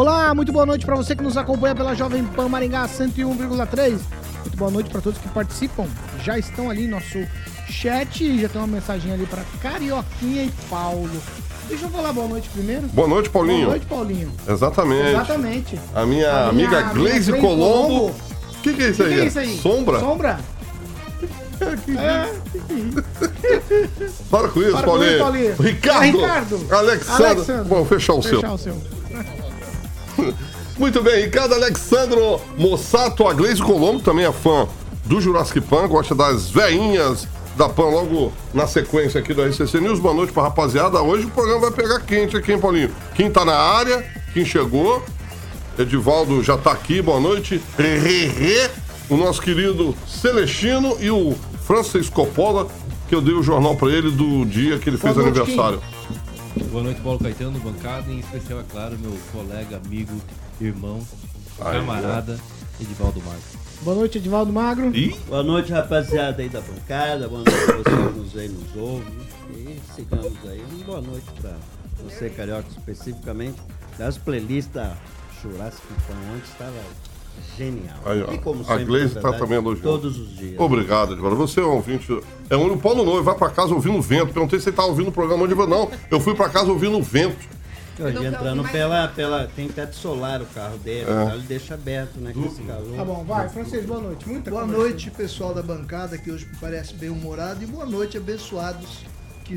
Olá, muito boa noite para você que nos acompanha pela Jovem Pan Maringá 101,3. Muito boa noite para todos que participam. Já estão ali no nosso chat, já tem uma mensagem ali para Carioquinha e Paulo. Deixa eu falar boa noite primeiro. Boa noite, Paulinho. Boa noite, Paulinho. Exatamente. Exatamente. A minha A minha amiga Glaze Colombo. O que, que é isso O que aí? que é isso aí? Sombra? Sombra? É, Para com isso, Para com Paulinho. isso, Paulinho. Ricardo. É, Ricardo. Alexandre. Alexandre. Bom, fechar o fechar seu. o seu. Muito bem, Ricardo Alexandro Mossato, a Glaze Colombo também é fã do Jurassic Pan, gosta das veinhas da Pan logo na sequência aqui do RCC News. Boa noite pra rapaziada. Hoje o programa vai pegar quente aqui, hein, Paulinho? Quem tá na área, quem chegou. Edivaldo já tá aqui, boa noite. O nosso querido Celestino e o Francis Coppola, que eu dei o jornal pra ele do dia que ele fez Boa noite, aniversário. Boa noite, Paulo Caetano, bancada, em especial, é claro, meu colega, amigo, irmão, Aí, camarada, Edivaldo Marques. Boa noite, Edivaldo Magro. Boa noite, rapaziada aí da bancada. Boa noite a você que nos vê e nos ouve. E sigamos aí. Uma boa noite pra você, carioca, especificamente. Das playlists da Jurassic Pan ontem estava genial. Aí, ó. E como A sempre, Glaze na tá verdade, também elogiando. Todos os dias. Obrigado, Edvaldo. Você é um ouvinte. É um o Paulo Novo, vai pra casa ouvindo vento. Perguntei se ele tava ouvindo o programa onde não. Eu fui pra casa ouvindo vento. Hoje entrando pela, pela. Tem teto solar o carro dele, É. então ele deixa aberto, né? Com esse calor. Tá bom, vai, Francês, boa noite. Muita Boa conversa. noite, pessoal da bancada, que hoje parece bem humorado. E boa noite, abençoados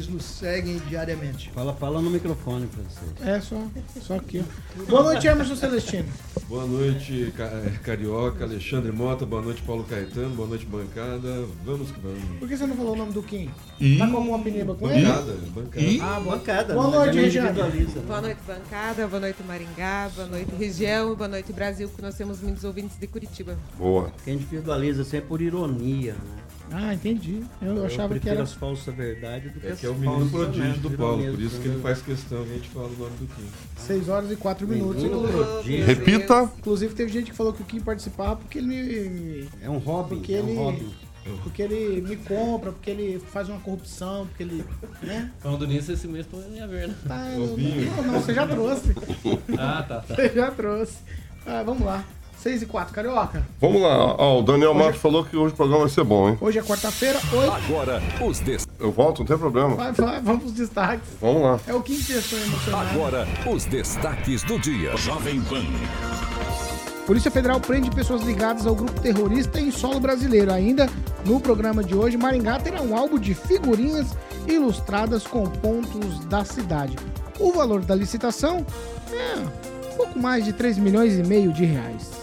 que nos seguem diariamente. Fala, fala no microfone vocês. É, só, só aqui. Boa noite, Emerson Celestino. Boa noite, eh, Carioca, Alexandre Mota, boa noite, Paulo Caetano, boa noite, bancada. Vamos que vamos. Por que você não falou o nome do Kim? E- Tá com alguma peniba com ele? Bancada, bancada. E- Ah, boa. Bancada, Boa né? noite, Regiane. individualiza, né? Boa noite, bancada. Boa noite, Maringá. Boa noite, região. Boa noite, Brasil, que nós temos muitos ouvintes de Curitiba. Boa. Quem individualiza sempre por ironia, né? Ah, entendi. Eu, Eu achava que era. as falsas verdades do que É as que é o menino falsas prodígio do Paulo, por isso do que ele Paulo. faz questão que a gente fala o nome do Kim. 6 horas e 4 minutos. Inclusive. Repita. inclusive, teve gente que falou que o Kim participava porque ele me. É um hobby, Porque é ele- um hobby. Porque ele me compra, porque ele faz uma corrupção, porque ele. Né? Falando nisso, esse mês tô em Averna. Tá, Ô, Binho. não, não, você já trouxe. Ah, tá, tá. Você já trouxe. Ah, vamos lá. 6 e 4, Carioca. Vamos lá. Ó, o Daniel Matos falou que hoje o programa vai ser bom, hein? Hoje é quarta-feira, 8. Agora, os des... Eu volto, não tem problema. Vai, vai, vamos pros destaques. Vamos lá. É o testou emocionado. Agora, os destaques do dia. Jovem Pan. Polícia Federal prende pessoas ligadas ao grupo terrorista em solo brasileiro. Ainda no programa de hoje, Maringá terá um álbum de figurinhas ilustradas com pontos da cidade. O valor da licitação é um pouco mais de 3 milhões e meio de reais.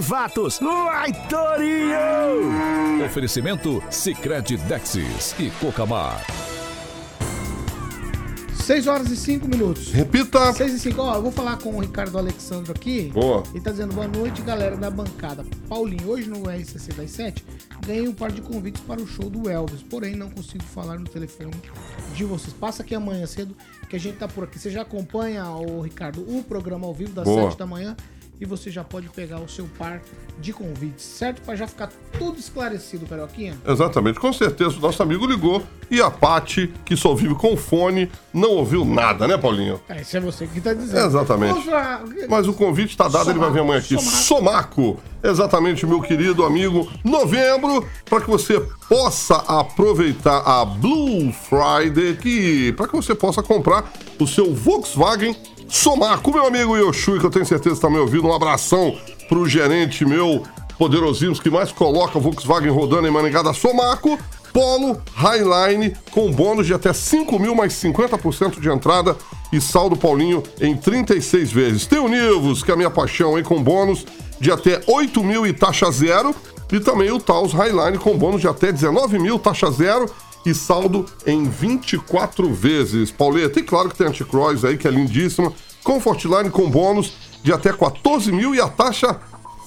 Fatos. Vai, Torinho! Oferecimento Sicredi Dexis e Cocamar. 6 horas e 5 minutos. Repita. 6 e 5. Ó, eu vou falar com o Ricardo Alexandro aqui. Boa. Ele tá dizendo boa noite, galera da bancada. Paulinho, hoje no RCC das 7, ganhei um par de convites para o show do Elvis, porém não consigo falar no telefone de vocês. Passa aqui amanhã cedo, que a gente tá por aqui. Você já acompanha, o Ricardo, o programa ao vivo das Boa. 7 da manhã e você já pode pegar o seu par de convites, certo? Para já ficar tudo esclarecido, Carioquinha. Exatamente, com certeza o nosso amigo ligou e a Pati, que só vive com fone, não ouviu nada, né, Paulinho? É, isso é você que tá dizendo. Exatamente. Mas o convite está dado, ele vai vir amanhã aqui. Somaco. Exatamente, meu querido amigo. Novembro, para que você possa aproveitar a Blue Friday, que para que você possa comprar o seu Volkswagen Somaco. Meu amigo Yoshui, que eu tenho certeza que está me ouvindo. Um abração pro gerente meu, poderosíssimo, que mais coloca Volkswagen rodando em Maringá da Somaco. Polo Highline com bônus de até 5 mil mais 50% de entrada e saldo Paulinho em 36 vezes. Tem o Nivus, que é a minha paixão, hein, com bônus de até 8 mil e taxa zero. E também o Taos Highline com bônus de até 19 mil, taxa zero e saldo em 24 vezes. Pauleta, e claro que tem Anticross aí, que é lindíssima. Comfortline com bônus de até 14 mil e a taxa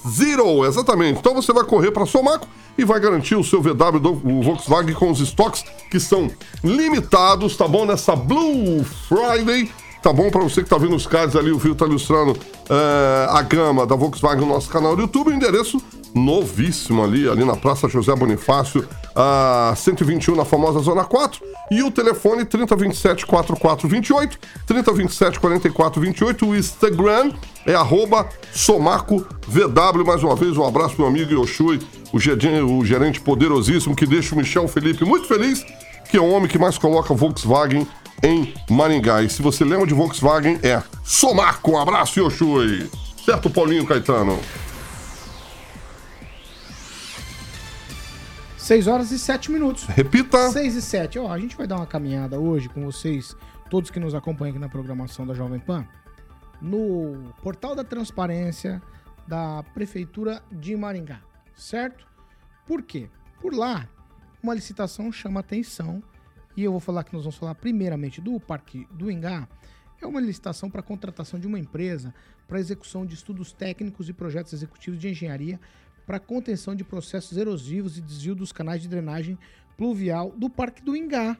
Zero, exatamente. Então você vai correr para Somaco e vai garantir o seu VW do o Volkswagen com os estoques que são limitados, tá bom? Nessa Blue Friday. Tá bom para você que tá vendo os cards ali, o Viu tá ilustrando eh, a gama da Volkswagen no nosso canal do YouTube, o endereço novíssimo ali, ali na Praça José Bonifácio, a 121 na famosa Zona 4, e o telefone 3027 4428, 3027 4428, o Instagram é arroba SomacoVW, mais uma vez um abraço meu amigo Yoshui, o o gerente poderosíssimo que deixa o Michel Felipe muito feliz, que é o homem que mais coloca Volkswagen em Maringá. E se você lembra de Volkswagen, é Somaco. Um abraço, Yoshui. Certo, Paulinho Caetano? 6 horas e 7 minutos. Repita. 6 e 7. Ó, a gente vai dar uma caminhada hoje com vocês, todos que nos acompanham aqui na programação da Jovem Pan, no portal da transparência da Prefeitura de Maringá, certo? Por quê? Por lá, uma licitação chama atenção, e eu vou falar que nós vamos falar primeiramente do Parque do Ingá, é uma licitação para contratação de uma empresa para execução de estudos técnicos e projetos executivos de engenharia para contenção de processos erosivos e desvio dos canais de drenagem pluvial do Parque do Ingá.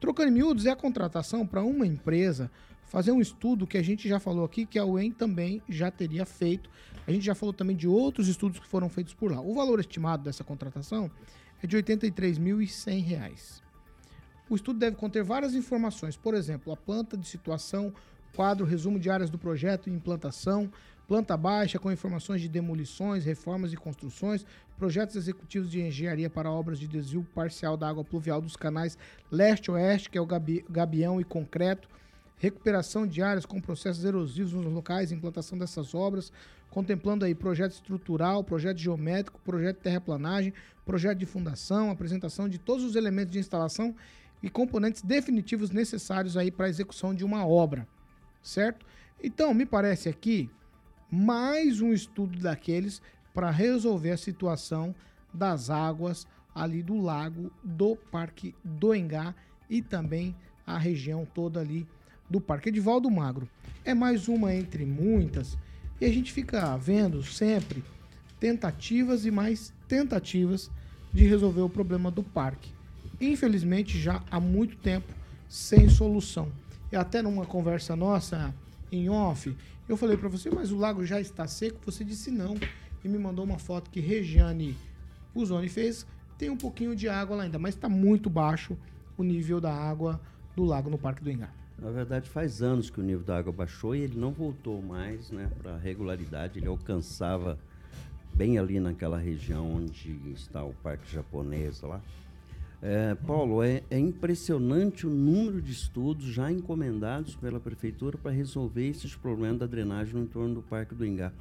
Trocando em miúdos, é a contratação para uma empresa fazer um estudo que a gente já falou aqui, que a UEM também já teria feito. A gente já falou também de outros estudos que foram feitos por lá. O valor estimado dessa contratação é de R$ 83.100. O estudo deve conter várias informações, por exemplo, a planta de situação, quadro, resumo de áreas do projeto e implantação, planta baixa com informações de demolições, reformas e construções, projetos executivos de engenharia para obras de desvio parcial da água pluvial dos canais leste-oeste, que é o gabi- gabião e concreto, recuperação de áreas com processos erosivos nos locais, implantação dessas obras, contemplando aí projeto estrutural, projeto geométrico, projeto de terraplanagem, projeto de fundação, apresentação de todos os elementos de instalação e componentes definitivos necessários aí para a execução de uma obra, certo? Então, me parece aqui mais um estudo daqueles para resolver a situação das águas ali do lago do Parque do Engá e também a região toda ali do Parque Edivaldo Magro. É mais uma entre muitas e a gente fica vendo sempre tentativas e mais tentativas de resolver o problema do parque. Infelizmente, já há muito tempo sem solução. E até numa conversa nossa em off, eu falei para você, mas o lago já está seco? Você disse não. E me mandou uma foto que Regiane Uzoni fez. Tem um pouquinho de água lá ainda, mas está muito baixo o nível da água do lago no Parque do Engar. Na verdade, faz anos que o nível da água baixou e ele não voltou mais né, para a regularidade. Ele alcançava bem ali naquela região onde está o Parque Japonês lá. É, Paulo, é, é impressionante o número de estudos já encomendados pela Prefeitura para resolver esses problemas da drenagem no entorno do Parque do Ingá.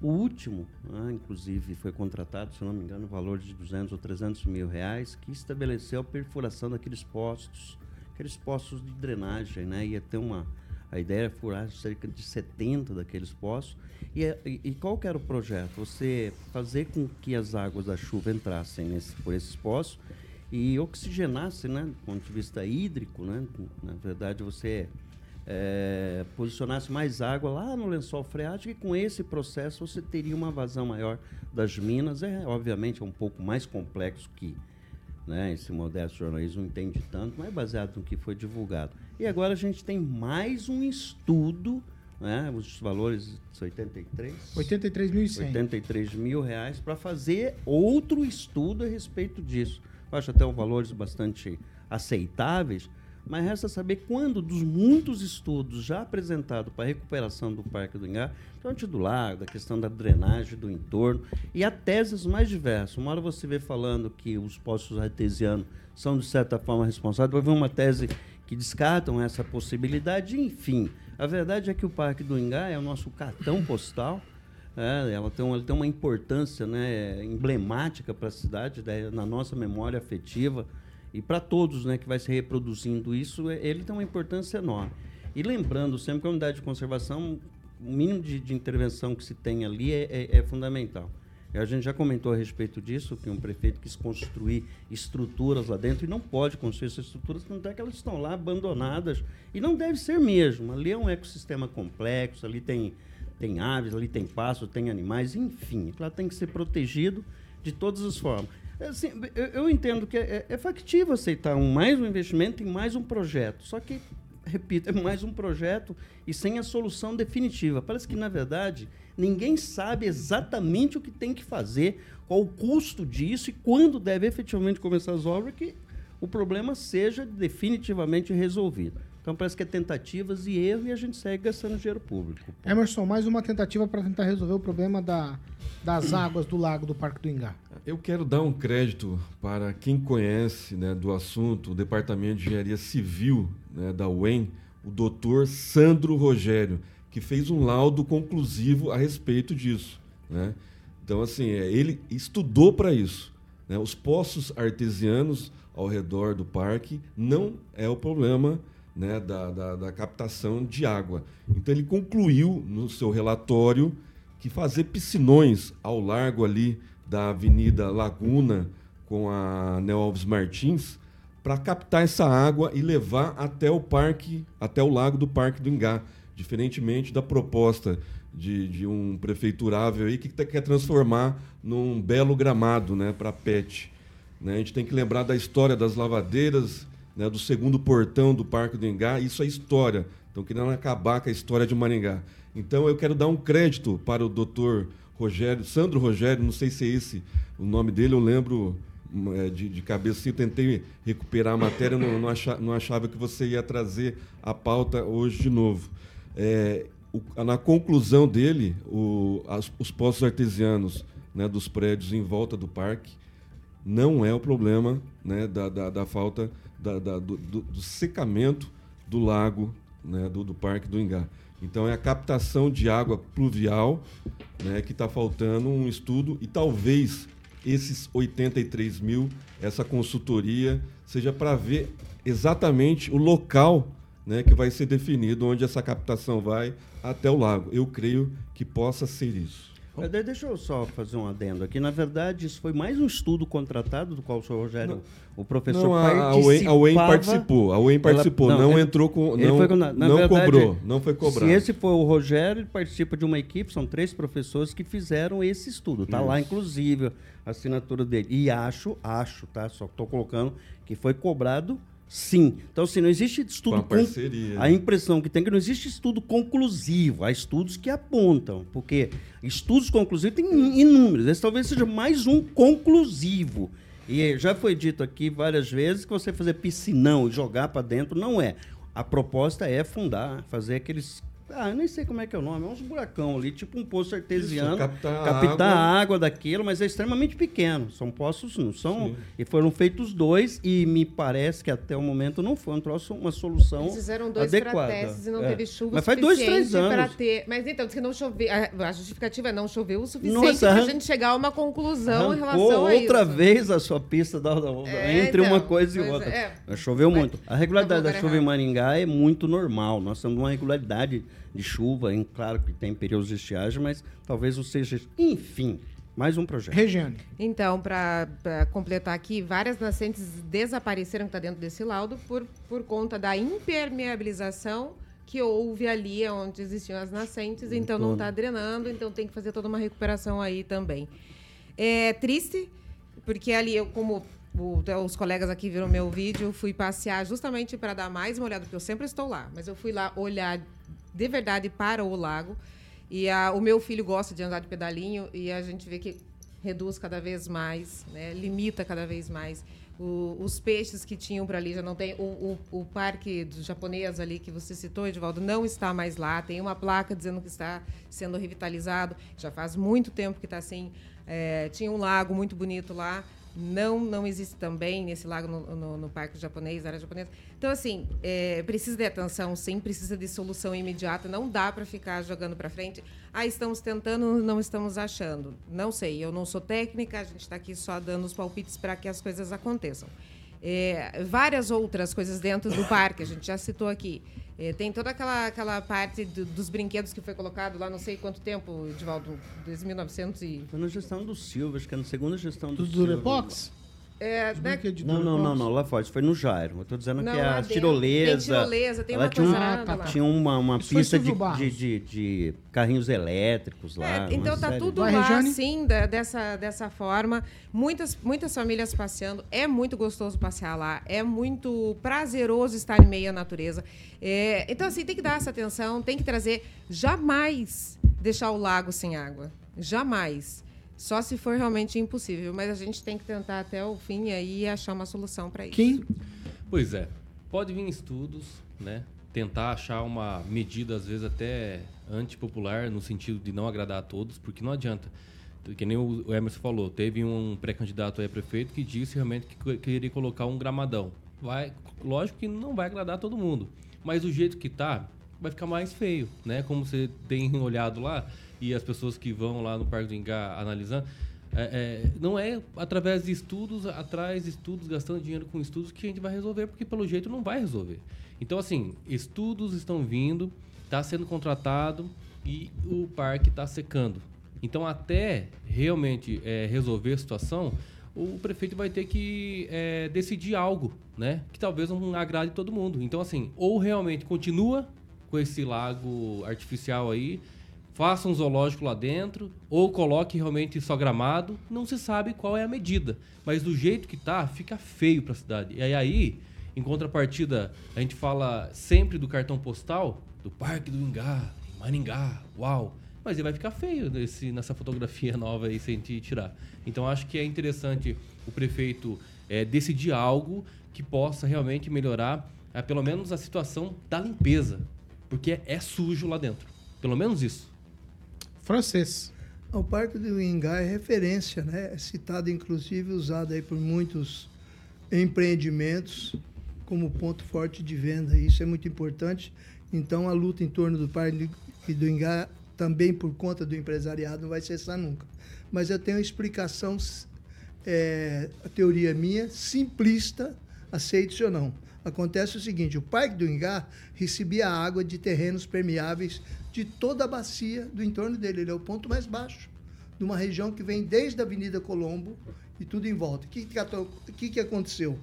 O último, né, inclusive, foi contratado, se não me engano, no valor de 200 ou 300 mil reais, que estabeleceu a perfuração daqueles postos, aqueles postos de drenagem, né? Ia ter uma... A ideia era furar cerca de 70 daqueles postos. E, é- e, e qual que era o projeto? Você fazer com que as águas da chuva entrassem nesse, por esses postos e oxigenasse, né, do ponto de vista hídrico, né, na verdade você é, posicionasse mais água lá no lençol freático e com esse processo você teria uma vazão maior das minas. É, obviamente, é um pouco mais complexo que né, esse modesto jornalismo entende tanto, mas é baseado no que foi divulgado. E agora a gente tem mais um estudo, né, os valores de 83? 83.100. 83 mil reais para fazer outro estudo a respeito disso. Eu acho até valores bastante aceitáveis, mas resta saber quando dos muitos estudos já apresentados para a recuperação do Parque do Ingá, tanto do lago, da questão da drenagem do entorno, e há teses mais diversas. Uma hora você vê falando que os poços artesianos são, de certa forma, responsáveis, vai ver uma tese que descartam essa possibilidade, enfim. A verdade é que o Parque do Ingá é o nosso cartão postal, é, ela, tem, ela tem uma importância né, emblemática para a cidade, né, na nossa memória afetiva, e para todos né, que vai se reproduzindo isso, é, ele tem uma importância enorme. E lembrando sempre que a unidade de conservação, o mínimo de, de intervenção que se tem ali é, é, é fundamental. E a gente já comentou a respeito disso, que um prefeito quis construir estruturas lá dentro e não pode construir essas estruturas, tanto é que elas estão lá abandonadas. E não deve ser mesmo. Ali é um ecossistema complexo, ali tem, tem aves, ali tem pássaros, tem animais, enfim. Ela tem que ser protegido de todas as formas. Assim, eu, eu entendo que é, é factível aceitar um, mais um investimento em mais um projeto. Só que, repito, é mais um projeto e sem a solução definitiva. Parece que, na verdade, ninguém sabe exatamente o que tem que fazer, qual o custo disso e quando deve efetivamente começar as obras, que o problema seja definitivamente resolvido. Então parece que é tentativas e erro e a gente segue gastando dinheiro público. Emerson, mais uma tentativa para tentar resolver o problema da, das águas do lago do Parque do Ingá. Eu quero dar um crédito para quem conhece né, do assunto, o Departamento de Engenharia Civil né, da UEM, o doutor Sandro Rogério, que fez um laudo conclusivo a respeito disso. Né? Então, assim, é, ele estudou para isso. Né? Os poços artesianos ao redor do parque não é o problema né, da, da, da, captação de água. Então ele concluiu no seu relatório que fazer piscinões ao largo ali da Avenida Laguna com a Neo Alves Martins para captar essa água e levar até o parque, até o lago do Parque do Ingá, diferentemente da proposta de, de um prefeiturável aí que quer transformar num belo gramado, né, para pet. Né? A gente tem que lembrar da história das lavadeiras, né, do segundo portão do Parque do Engá, isso é história. Estão querendo acabar com a história de Maringá. Então eu quero dar um crédito para o doutor Rogério, Sandro Rogério, não sei se é esse o nome dele, eu lembro é, de, de cabeça, eu tentei recuperar a matéria, não, não, achava, não achava que você ia trazer a pauta hoje de novo. É, o, na conclusão dele, o, as, os poços artesianos né, dos prédios em volta do parque não é o problema né, da, da, da falta da, da, do, do, secamento do lago né, do, do Parque do Ingá. Então é a captação de água pluvial né, que está faltando um estudo e talvez esses 83 mil, essa consultoria, seja para ver exatamente o local né, que vai ser definido onde essa captação vai até o lago. Eu creio que possa ser isso. Deixa eu só fazer um adendo aqui. Na verdade, isso foi mais um estudo contratado do qual o senhor Rogério, não, o professor não, a, a UEM participou. A UEM participou, ela, não, não, entrou com. Não, foi, na, na não verdade, cobrou, não foi cobrado. Se esse foi o Rogério, ele participa de uma equipe, são três professores que fizeram esse estudo. Está lá, inclusive, a assinatura dele. E acho, acho, tá? Só estou colocando que foi cobrado Sim. Então, assim, não existe estudo. Com a, parceria, a impressão que tem é que não existe estudo conclusivo. Há estudos que apontam. Porque estudos conclusivos tem inúmeros. Esse talvez seja mais um conclusivo. E já foi dito aqui várias vezes que você fazer piscinão e jogar para dentro não é. A proposta é fundar, fazer aqueles ah, eu nem sei como é que é o nome. É uns buracão ali, tipo um poço artesiano. Isso, captar, captar água. a água daquilo, mas é extremamente pequeno. São poços, não são. Sim. E foram feitos dois, e me parece que até o momento não foi um troço, uma solução. Eles fizeram dois adequada. testes e não é. teve chuva Mas faz dois, três anos. Ter... Mas então, diz que não choveu. A justificativa é não choveu o suficiente para a gente chegar a uma conclusão em relação a isso. outra vez a sua pista da, da, é, entre então, uma coisa e outra. É. Choveu muito. A regularidade da chuva errado. em Maringá é muito normal. Nós temos uma regularidade de chuva, em, claro que tem períodos de estiagem, mas talvez não seja. Enfim, Mais um projeto. Regiane. Então, para completar aqui, várias nascentes desapareceram que está dentro desse laudo por, por conta da impermeabilização que houve ali onde existiam as nascentes, então não está drenando, então tem que fazer toda uma recuperação aí também. É triste, porque ali eu, como o- os colegas aqui viram meu vídeo, fui passear justamente para dar mais uma olhada, porque eu sempre estou lá, mas eu fui lá olhar de verdade para o lago. E a- o meu filho gosta de andar de pedalinho e a gente vê que reduz cada vez mais, né? limita cada vez mais. O- os peixes que tinham para ali já não tem. O, o, o parque do japonês ali que você citou, Edivaldo, não está mais lá. Tem uma placa dizendo que está sendo revitalizado. Já faz muito tempo que está assim. É, tinha um lago muito bonito lá. Não, não existe também nesse lago no, no, no parque japonês, área japonesa. Então, assim, é, precisa de atenção, sim, precisa de solução imediata. Não dá para ficar jogando para frente. Ah, estamos tentando, não estamos achando. Não sei, eu não sou técnica, a gente está aqui só dando os palpites para que as coisas aconteçam. É, várias outras coisas dentro do parque, a gente já citou aqui. É, tem toda aquela, aquela parte do- dos brinquedos que foi colocado lá, não sei quanto tempo, Edivaldo, desde 1900 e... Foi na gestão do Silva, acho que é na segunda gestão do Dos Silva. Durepox? É, né, brinquedos de Não, não, não, não, lá fora. Isso foi no Jairo. Eu tô dizendo Não, que é a dentro. tirolesa. Tem tirolesa, tem ela uma tinha um- coisa tá, lá. Tinha uma, uma Isso pista de, de, de, de carrinhos elétricos lá. É, então tá série tudo Vai, lá, Regiane? assim, da- dessa, dessa forma. Muitas, muitas famílias passeando. É muito gostoso passear lá. É muito prazeroso estar em meio à natureza. É, então, assim, tem que dar essa atenção, tem que trazer. Jamais deixar o lago sem água. Jamais. Só se for realmente impossível. Mas a gente tem que tentar até o fim aí e achar uma solução para isso. Kim? Pois é. Pode vir estudos, né? Tentar achar uma medida, às vezes, até antipopular, no sentido de não agradar a todos, porque não adianta. Que nem o o Emerson falou, teve um pré-candidato aí a prefeito que disse realmente que que queria colocar um gramadão. Vai, lógico que não vai agradar todo mundo, mas do jeito que tá, vai ficar mais feio, né? Como você tem olhado lá e as pessoas que vão lá no Parque do Ingá analisando, é, é, não é através de estudos, atrás de estudos, gastando dinheiro com estudos que a gente vai resolver, porque pelo jeito não vai resolver. Então, assim, estudos estão vindo, está sendo contratado e o parque está secando. Então, até realmente é, resolver a situação, o prefeito vai ter que é, decidir algo, né? Que talvez não agrade todo mundo. Então, assim, ou realmente continua com esse lago artificial aí, faça um zoológico lá dentro, ou coloque realmente só gramado, não se sabe qual é a medida. Mas do jeito que tá, fica feio para a cidade. E aí, em contrapartida, a gente fala sempre do cartão postal, do Parque do Ingá, em Maringá, uau. Mas ele vai ficar feio nesse, nessa fotografia nova aí, sem te tirar. Então, acho que é interessante o prefeito eh, decidir algo que possa realmente melhorar, eh, pelo menos, a situação da limpeza. Porque é sujo lá dentro. Pelo menos isso. Francês. O Parque do Ingá é referência, né? É citado, inclusive, usado aí por muitos empreendimentos como ponto forte de venda. Isso é muito importante. Então, a luta em torno do Parque do Ingá, também por conta do empresariado, não vai cessar nunca. Mas eu tenho uma explicação, é, a teoria minha, simplista, aceite ou não. Acontece o seguinte, o Parque do Ingá recebia água de terrenos permeáveis de toda a bacia do entorno dele. Ele é o ponto mais baixo de uma região que vem desde a Avenida Colombo e tudo em volta. O que, que, que, aconteceu?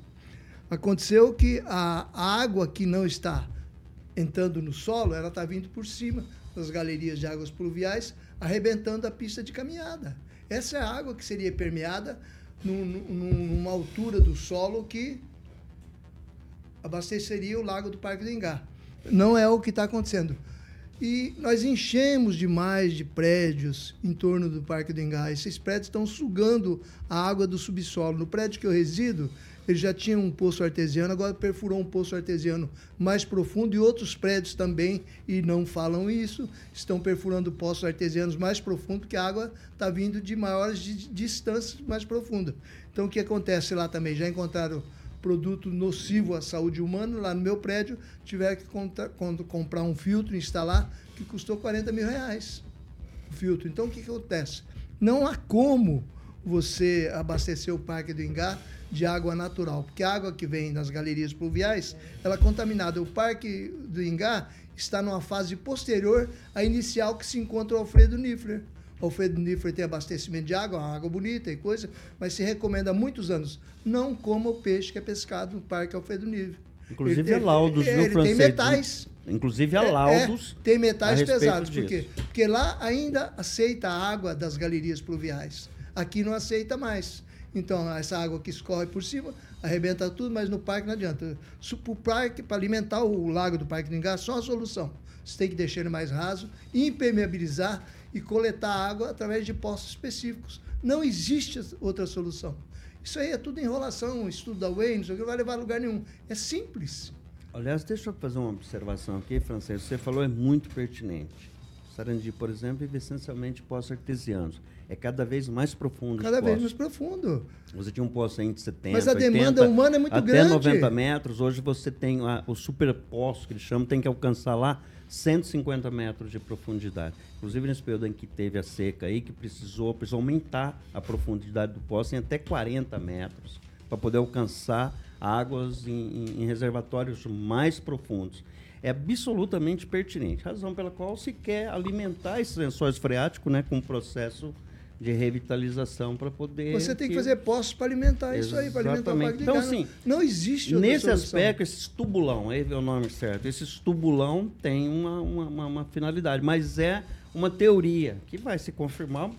Aconteceu que a, água que não está entrando no solo, ela está vindo por cima das galerias de águas pluviais, arrebentando a pista de caminhada. Essa é a água que seria permeada num- num- numa altura do solo que abasteceria o lago do Parque do Ingá. Não é o que está acontecendo. E nós enchemos demais de prédios em torno do Parque do Ingá. Esses prédios estão sugando a água do subsolo. No prédio que eu resido, ele já tinha um poço artesiano, agora perfurou um poço artesiano mais profundo e outros prédios também, e não falam isso, estão perfurando poços artesianos mais profundos, porque a água está vindo de maiores di- distâncias mais profundas. Então, o que acontece lá também? Já encontraram produto nocivo à saúde humana. Lá no meu prédio, tiveram que contra- con- comprar um filtro, instalar, que custou 40 mil reais. O filtro. Então, o que, que acontece? Não há como você abastecer o Parque do Ingá de água natural, porque a água que vem das galerias pluviais, ela é contaminada. O Parque do Ingá está numa fase posterior à inicial que se encontra o Alfredo Niffler. Alfredo Nífer tem abastecimento de água, uma água bonita e coisa, mas se recomenda há muitos anos, não coma o peixe que é pescado no Parque Alfredo Nífer. Inclusive Ele- há laudos, ele, viu, ele francês? tem metais. Inclusive há É, laudos. é, tem metais a pesados. Por quê? disso. Porque lá ainda aceita a água das galerias pluviais. Aqui não aceita mais. Então, essa água que escorre por cima, arrebenta tudo, mas no parque não adianta. Para alimentar o lago do Parque do Ingá, só a solução. Você tem que deixar ele mais raso, impermeabilizar e coletar água através de poços específicos. Não existe outra solução. Isso aí é tudo enrolação, estudo da Wayne, não sei o que, não vai levar a lugar nenhum. É simples. Aliás, deixa eu fazer uma observação aqui, Francês. Você falou é muito pertinente. Sarandi, por exemplo, vive essencialmente poços artesianos. É cada vez mais profundo. Cada vez mais profundo. Você tinha um poço aí de 70, Mas a demanda 80, humana é muito até grande. 90 metros. Hoje você tem a, o superpoço, que eles chamam, tem que alcançar lá 150 metros de profundidade. Inclusive nesse período em que teve a seca aí, que precisou, precisou aumentar a profundidade do poço em até 40 metros, para poder alcançar águas em, em- reservatórios mais profundos. É absolutamente pertinente, razão pela qual se quer alimentar esses lençóis freáticos né, com um processo de revitalização para poder... Você tem que fazer poços para alimentar isso aí, para alimentar o Exatamente. Parque Então, assim, não, não existe outra Nesse solução. aspecto, esses tubulão, esse é o nome certo, esses tubulão tem uma, uma, uma- uma finalidade, mas é uma teoria que vai se confirmar,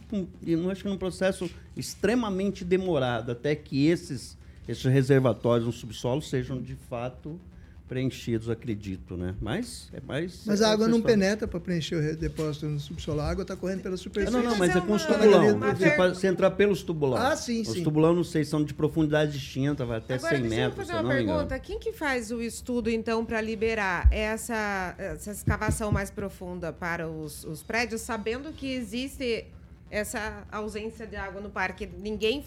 e não acho que num processo extremamente demorado, até que esses, esses reservatórios no subsolo sejam de fato preenchidos, acredito, né? Mas é mais. Mas é a água não história. penetra para preencher o depósito no subsolo. A água está correndo pela superfície. Não, não, mas é com os uma- tubulão. uma Você, per- você entrar pelos tubulão. Ah, sim, Os sim. tubulão, não sei, são de profundidade distinta, vai até Agora, 100 deixa eu metros, fazer se eu uma me engano. pergunta. Quem que faz o estudo, então, para liberar essa, essa escavação mais profunda para os, os prédios, sabendo que existe essa ausência de água no parque? Ninguém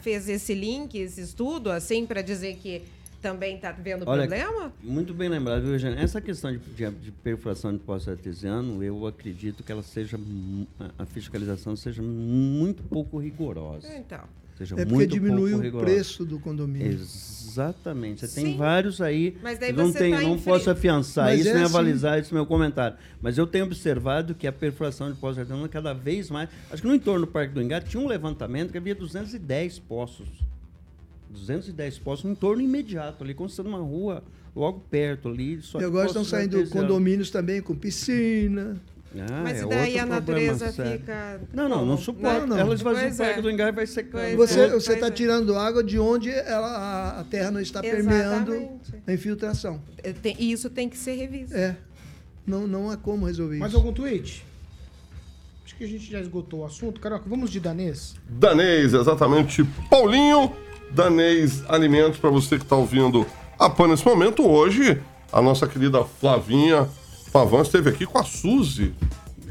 fez esse link, esse estudo, assim, para dizer que também está vendo Olha, problema? Muito bem lembrado, viu, Eugênio? Essa questão de, de- de perfuração de poço artesiano, eu acredito que ela seja, a- fiscalização seja muito pouco rigorosa. Então. Seja É porque muito diminui pouco o rigorosa. preço do condomínio. Exatamente. Você Sim. tem vários aí. Mas daí não você tenho, tá não posso afiançar Mas isso é nem assim. avalizar esse meu comentário. Mas eu tenho observado que a perfuração de poços artesianos cada vez mais. Acho que no entorno do Parque do Engá tinha um levantamento que havia 210 poços. 210 poços no entorno imediato ali, como se fosse uma rua logo perto ali. Só E agora estão saindo condomínios também com piscina. Ah, Mas é e daí a natureza sério. fica. Não, não, não suporta. Não, não. Ela esvazia Pois o Parque é. do e vai secando. Pois Você é, está é. tirando água de onde ela, a, terra não está permeando Exatamente. a infiltração. É, E isso tem que ser revisto. É. Não, não há como resolver Mais isso. algum tweet? Acho que a gente já esgotou o assunto. Caroca, vamos de danês? Danês, exatamente. Paulinho, Danês Alimentos, para você que está ouvindo a PAN nesse momento. Hoje, a nossa querida Flavinha Pavan esteve aqui com a Suzy.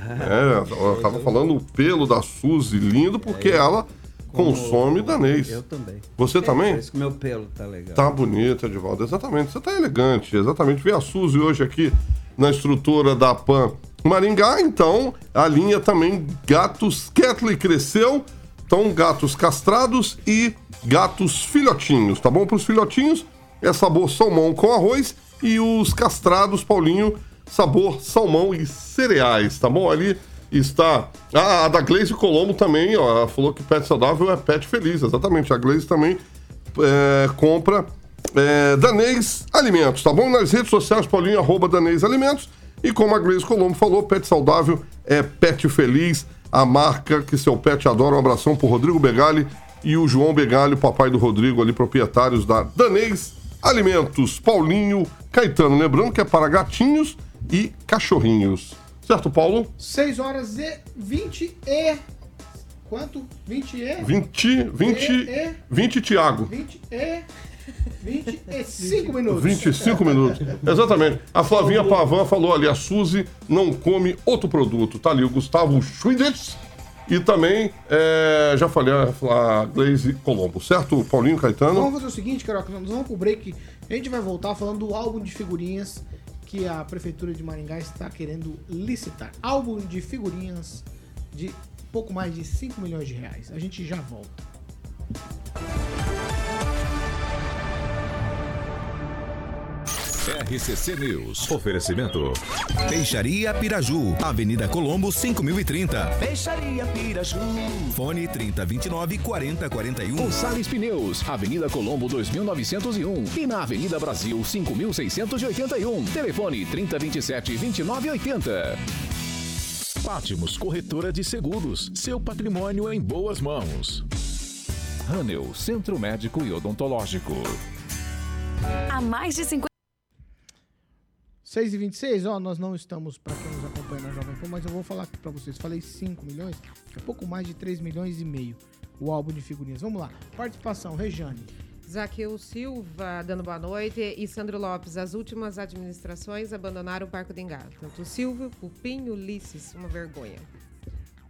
É, ela tava falando o pelo da Suzy, lindo, porque ela consome danês. Eu também. Você também? Parece que meu pelo tá legal. Tá bonito, Edivaldo. Exatamente. Você tá elegante. Exatamente. Vê a Suzy hoje aqui na estrutura da PAN Maringá. Então, a linha também Gatos Catley cresceu. Então, gatos castrados e gatos filhotinhos, tá bom? Para os filhotinhos, é sabor salmão com arroz. E os castrados, Paulinho, sabor salmão e cereais, tá bom? Ali está. A da Glaze Colombo também, ó. Falou que pet saudável é pet feliz. Exatamente. A Glaze também é, compra é, Danês Alimentos, tá bom? Nas redes sociais, Paulinho, arroba Danês Alimentos. E como a Gleice Colombo falou, pet saudável é pet feliz, a marca que seu pet adora. Um abração pro Rodrigo Begali e o João Begali, papai do Rodrigo, ali, proprietários da Danês Alimentos. Paulinho Caetano, lembrando que é para gatinhos e cachorrinhos. Certo, Paulo? 6 horas e 20 e. Quanto? 20 e. 20, 20, E- 20, Tiago. 20 e. 25 minutos. 25 minutos. Exatamente. A Flavinha Pavan falou ali, a Suzy não come outro produto. Tá ali o Gustavo Schwinditz e também, é, já falei, a, Glaze Colombo. Certo, Paulinho Caetano? Vamos fazer o seguinte, Caroca, nós vamos pro break. A gente vai voltar falando do álbum de figurinhas que a Prefeitura de Maringá está querendo licitar. Álbum de figurinhas de pouco mais de 5 milhões de reais. A gente já volta. RCC News. Oferecimento. Peixaria Piraju, Avenida Colombo, 5030. Peixaria Piraju. Fone 3029 4041. O Salles Pneus, Avenida Colombo 2901 e na Avenida Brasil 5681. Telefone 3027 2980. Pátimos Corretora de Seguros, seu patrimônio em boas mãos. Ranel, Centro Médico e Odontológico. Há mais de 50 6 e 26 ó, nós não estamos, para quem nos acompanha na Jovem Pan, mas eu vou falar aqui para vocês. Falei 5 milhões, é pouco mais de 3 milhões e meio o álbum de figurinhas. Vamos lá. Participação, Rejane. Zaqueu Silva dando boa noite e Sandro Lopes. As últimas administrações abandonaram o Parque do Engar. Tanto Silvio, Pupim, Ulisses. Uma vergonha.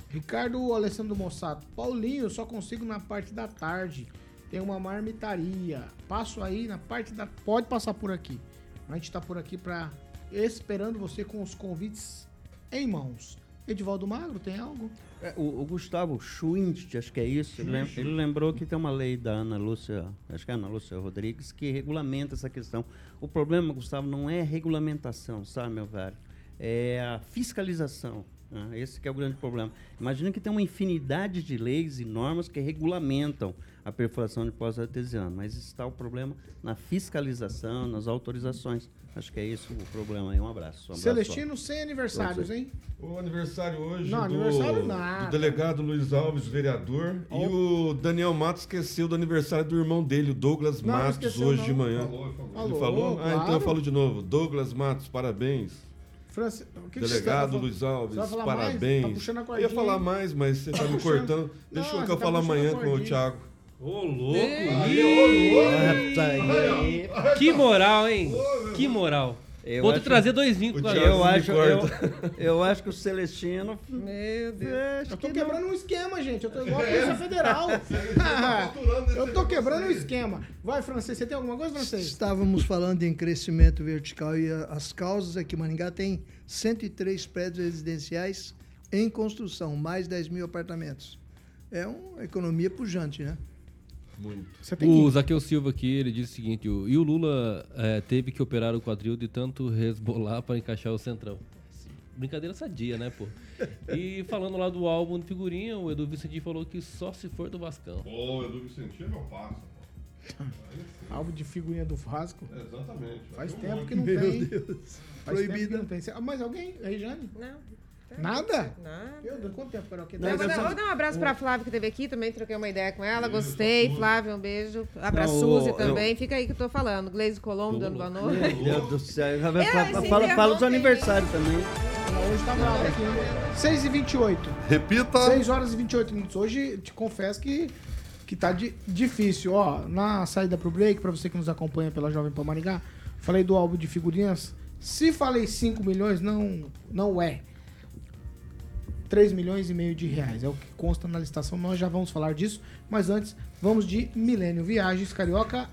Ricardo Alessandro Mossato. Paulinho, só consigo na parte da tarde. Tem uma marmitaria. Passo aí na parte da. Pode passar por aqui. A gente tá por aqui para esperando você com os convites em mãos. Edivaldo Magro, tem algo? É, o, o Gustavo Schwint, acho que é isso, ele, lem- ele lembrou que tem uma lei da Ana Lúcia, acho que é Ana Lúcia Rodrigues, que regulamenta essa questão. O problema, Gustavo, não é a regulamentação, sabe, meu velho? É a fiscalização. né? Esse que é o grande problema. Imagina que tem uma infinidade de leis e normas que regulamentam a perfuração de poços artesianos, mas está o problema na fiscalização, nas autorizações. Acho que é isso o problema aí. Um abraço. Um abraço Celestino sem aniversários, hein? O aniversário hoje Não, do, aniversário nada. do delegado Luiz Alves, vereador. E o Daniel Matos esqueceu do aniversário do irmão dele, o Douglas Não, Matos, esqueceu, hoje não. de manhã. Falou, falou. Ele Falou, falou? Ah, então eu falo de novo. Douglas Matos, parabéns. Franci... que que você Delegado tá Luiz? Alves, Você vai falar mais? parabéns. Tá puxando a eu ia falar mais, mas você tá, me puxando. cortando. Deixa Não, eu que eu tá falar amanhã com o. Thiago. Ô, louco! Rapaz, Que moral, hein? Que moral. Eu Vou te acho- trazer dois vinhos Thiago- Eu acho, eu, eu acho que o Celestino. Meu Deus. Acho Eu tô que quebrando um esquema, gente. Eu tô igual a Polícia Federal. Ah, eu tô quebrando um esquema. Vai, francês. Você tem alguma coisa, francês? Estávamos falando em crescimento vertical e a- as causas é que Maringá tem 103 prédios residenciais em construção, mais 10 mil apartamentos. É uma economia pujante, né? Muito. O que... Zaqueu Silva aqui, ele disse o seguinte, o, e o Lula eh, teve que operar o quadril de tanto resbolar para encaixar o centrão. Brincadeira sadia, né, pô? E falando lá do álbum de figurinha, o Edu Vicentinho falou que só se for do Vascão. Ô, Edu Vicentinho é meu pô. Álbum de figurinha do Vasco. É, Exatamente. Faz Vai tempo um que não Meu tem. Deus. Faz tempo que Proibido. não tem. Ah, Mas alguém? Rejane? Não. Nada? Nada. Meu Deus, quanto tempo, Carol? Não, mas anos? vou dar um abraço pra Flávia que esteve aqui, também troquei uma ideia com ela, gostei. Flávia, um beijo. Abraço Não, Suzy eu- também. Fica aí que eu tô falando. Gleise Colombo dando boa noite. Meu Deus do céu. É, fala, esse fala, fala dos interrompe. aniversários também. Hoje tá bravo aqui. né? 6 e 28 Repita. 6 horas e 28 minutos. Hoje, te confesso que, que tá di- difícil. Ó, na saída pro break, pra você que nos acompanha pela Jovem Pan Maringá, falei do álbum de figurinhas. Se falei 5 milhões, não, não é. 3 milhões e meio de reais. É o que consta na licitação. Nós já vamos falar disso. Mas antes, vamos de Milênio Viagens Carioca.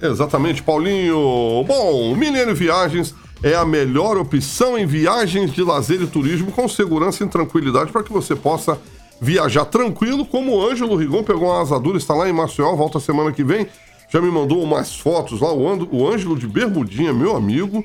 Exatamente, Paulinho. Bom, Milênio Viagens é a melhor opção em viagens de lazer e turismo com segurança e tranquilidade para que você possa viajar tranquilo, como o Ângelo Rigon pegou uma asadura, está lá em Maceió, volta semana que vem. Já me mandou umas fotos lá, o Ando- o Ângelo de Bermudinha, meu amigo.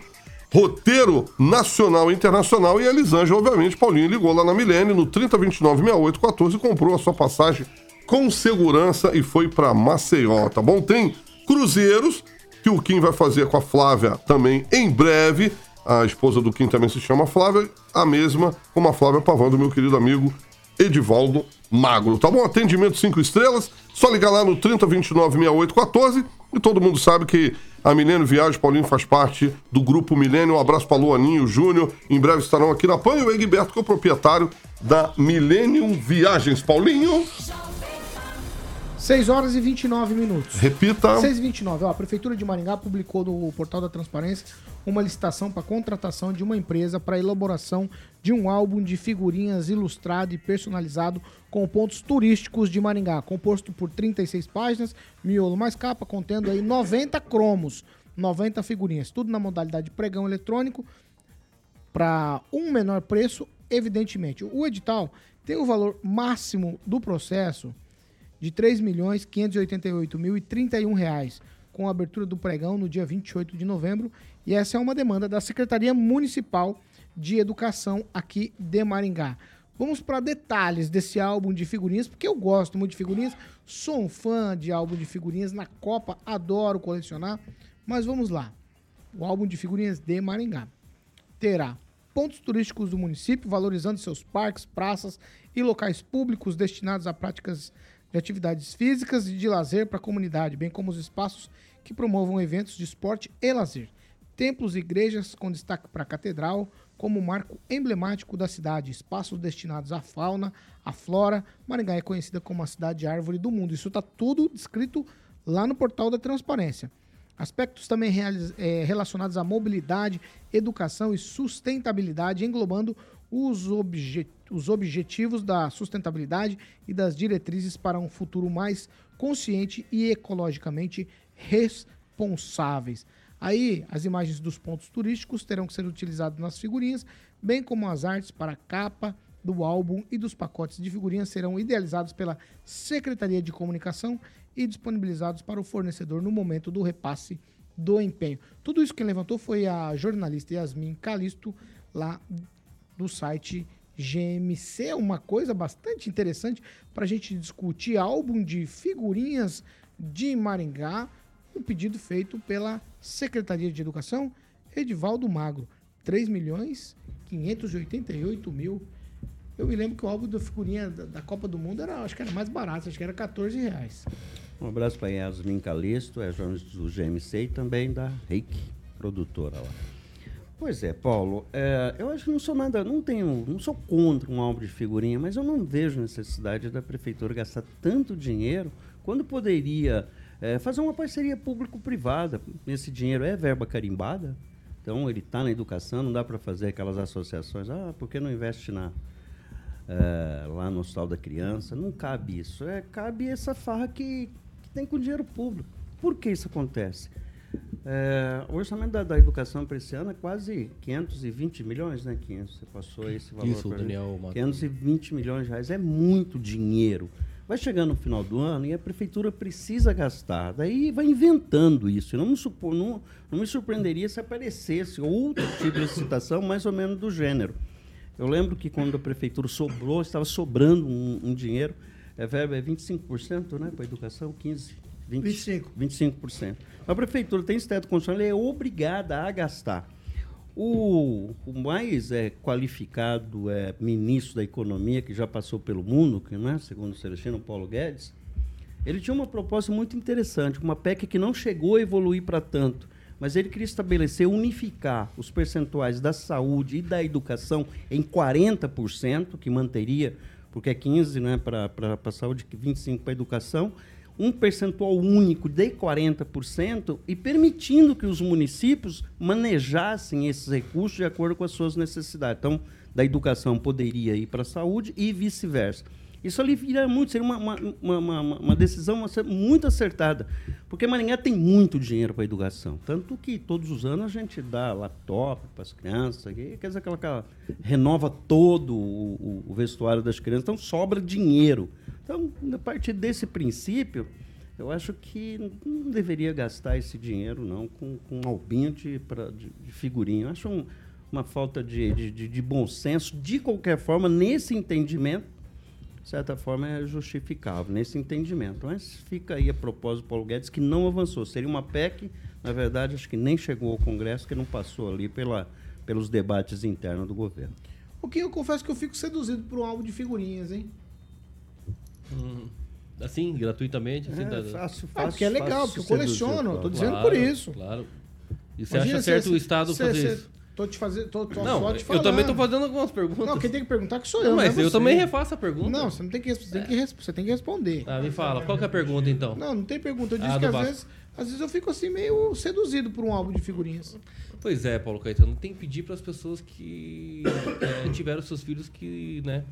Roteiro nacional e internacional. E a Elisângela, obviamente, Paulinho ligou lá na Milênio, no 3029-6814, comprou a sua passagem com segurança e foi para Maceió, tá bom? Tem cruzeiros que o Kim vai fazer com a Flávia também em breve. A esposa do Kim também se chama Flávia, a mesma como a Flávia Pavão, do meu querido amigo Edivaldo Magro, tá bom? Atendimento 5 estrelas, só ligar lá no 3029-6814 e todo mundo sabe que a Milênio Viagem, Paulinho faz parte do Grupo Milênio. Um abraço para Luaninho Júnior, em breve estarão aqui na PAN e o Egberto, que é o proprietário da Millennium Viagens. Paulinho, 6 horas e 29 minutos. repita. 6 e 29 ó, a Prefeitura de Maringá publicou no portal da Transparência uma licitação para contratação de uma empresa para elaboração de um álbum de figurinhas ilustrado e personalizado com pontos turísticos de Maringá, composto por 36 páginas, miolo mais capa, contendo aí 90 cromos, 90 figurinhas, tudo na modalidade pregão eletrônico, para um menor preço, evidentemente. O edital tem o valor máximo do processo de 3.588.031 reais, com a abertura do pregão no dia 28 de novembro E essa é uma demanda da Secretaria Municipal de Educação aqui de Maringá. Vamos para detalhes desse álbum de figurinhas, porque eu gosto muito de figurinhas, sou um fã de álbum de figurinhas na Copa, adoro colecionar, mas vamos lá. O álbum de figurinhas de Maringá terá pontos turísticos do município, valorizando seus parques, praças e locais públicos destinados a práticas de atividades físicas e de lazer para a comunidade, bem como os espaços que promovam eventos de esporte e lazer. Templos e igrejas com destaque para a catedral, como marco emblemático da cidade, espaços destinados à fauna, à flora. Maringá é conhecida como a cidade árvore do mundo. Isso está tudo descrito lá no portal da transparência. Aspectos também eh, relacionados à mobilidade, educação e sustentabilidade, englobando os, obje- os objetivos da sustentabilidade e das diretrizes para um futuro mais consciente e ecologicamente responsáveis. Aí, as imagens dos pontos turísticos terão que ser utilizadas nas figurinhas, bem como as artes para a capa do álbum e dos pacotes de figurinhas serão idealizados pela Secretaria de Comunicação e disponibilizados para o fornecedor no momento do repasse do empenho. Tudo isso quem levantou foi a jornalista Yasmin Calisto, lá do site GMC. Uma coisa bastante interessante para a gente discutir álbum de figurinhas de Maringá, um pedido feito pela Secretaria de Educação, Edivaldo Magro. 3 milhões 588 mil. Eu me lembro que o álbum da figurinha da, da Copa do Mundo era, acho que era mais barato, acho que era 14 reais. Um abraço para Yasmin Calisto, é jornalista do GMC e também da Reiki, produtora lá. Pois é, Paulo, é, eu acho que não sou nada, não tenho, não sou contra um álbum de figurinha, mas eu não vejo necessidade da prefeitura gastar tanto dinheiro quando poderia é, fazer uma parceria público-privada. Esse dinheiro é verba carimbada, então ele está na educação, não dá para fazer aquelas associações, ah, por que não investe na, é, lá no Hospital da Criança? Não cabe isso. É, cabe essa farra que tem com dinheiro público. Por que isso acontece? É, o orçamento da, da educação para esse ano é quase 520 milhões, né, 500? Você passou esse valor Isso, Daniel. Matos. 520 milhões de reais é muito dinheiro. Vai chegando no final do ano e a prefeitura precisa gastar. Daí vai inventando isso. Eu Não me, supor, não, não me surpreenderia se aparecesse outro tipo de licitação mais ou menos do gênero. Eu lembro que quando a prefeitura sobrou, estava sobrando um, um dinheiro, é verba é 25%, né, para a educação, 15, 20, 25. 25%. A prefeitura tem esse teto constitucional, ela é obrigada a gastar. O, o mais é, qualificado é, ministro da Economia, que já passou pelo mundo, que, né, segundo o Celestino Paulo Guedes, ele tinha uma proposta muito interessante, uma PEC que não chegou a evoluir para tanto, mas ele queria estabelecer, unificar os percentuais da saúde e da educação em 40%, que manteria, porque é 15% né, para a saúde, 25% para a educação, um percentual único de 40% e permitindo que os municípios manejassem esses recursos de acordo com as suas necessidades. Então, da educação poderia ir para a saúde e vice-versa. Isso ali vira muito, seria uma, uma, uma, uma, decisão muito acertada, porque Maringá tem muito dinheiro para educação, tanto que todos os anos a gente dá laptop para as crianças, que- quer dizer, aquela, aquela renova todo o, o- vestuário das crianças, então sobra dinheiro. Então, a partir desse princípio, eu acho que não deveria gastar esse dinheiro não com, com um albinho de, pra- de, de figurinha. Eu acho um- uma falta de, de- de bom senso, de qualquer forma, nesse entendimento, de certa forma, é justificável nesse entendimento. Mas fica aí a propósito do Paulo Guedes, que não avançou. Seria uma PEC, na verdade, acho que nem chegou ao Congresso, que não passou ali pela, pelos debates internos do governo. O que eu confesso que eu fico seduzido por um álbum de figurinhas, hein? Hum, assim, gratuitamente? Assim, É, tá- fácil, Ah, porque é legal, porque eu coleciono, eu tô dizendo Claro, por isso. Claro. E você Imagina acha certo se- o Estado se- fazer se- isso? Tô te fazendo, tô, tô Não, te eu também tô fazendo algumas perguntas. Não, quem tem que perguntar que sou Não, eu, mas não é eu também refaço a pergunta. Não, você não tem que, você tem que, res- você tem que responder. Ah, me fala, qual que é a pergunta então? Não, não tem pergunta. Eu disse Ah, que às Vasco. vezes, às vezes eu fico assim meio seduzido por um álbum de figurinhas. Pois é, Paulo Caetano, tem que pedir para as pessoas que é, tiveram seus filhos que, né,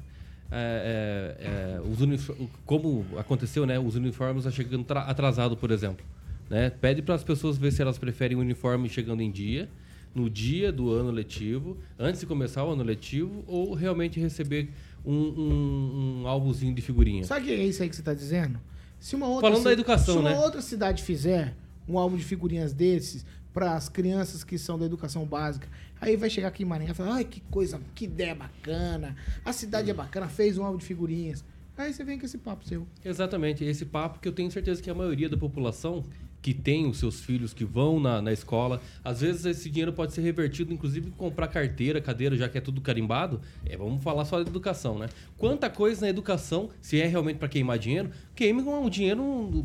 é, é, é, os como aconteceu, né, os uniformes já chegando tra- atrasado, por exemplo, né, pede para as pessoas ver se elas preferem o uniforme chegando em dia, no dia do ano letivo, antes de começar o ano letivo, ou realmente receber um, um, um álbumzinho de figurinha. Sabe o que é isso aí que você está dizendo? Se uma outra Falando da educação, se uma né? outra cidade fizer um álbum de figurinhas desses, para as crianças que são da educação básica. Aí vai chegar aqui em Maringá e falar, ai, que coisa, que ideia bacana. A cidade é bacana, fez um álbum de figurinhas. Aí você vem com esse papo seu. Exatamente, esse papo que eu tenho certeza que a maioria da população que tem os seus filhos que vão na, na escola, às vezes esse dinheiro pode ser revertido, inclusive, em comprar carteira, cadeira, já que é tudo carimbado. É, vamos falar só da educação, né? Quanta coisa na educação, se é realmente para queimar dinheiro, queime o dinheiro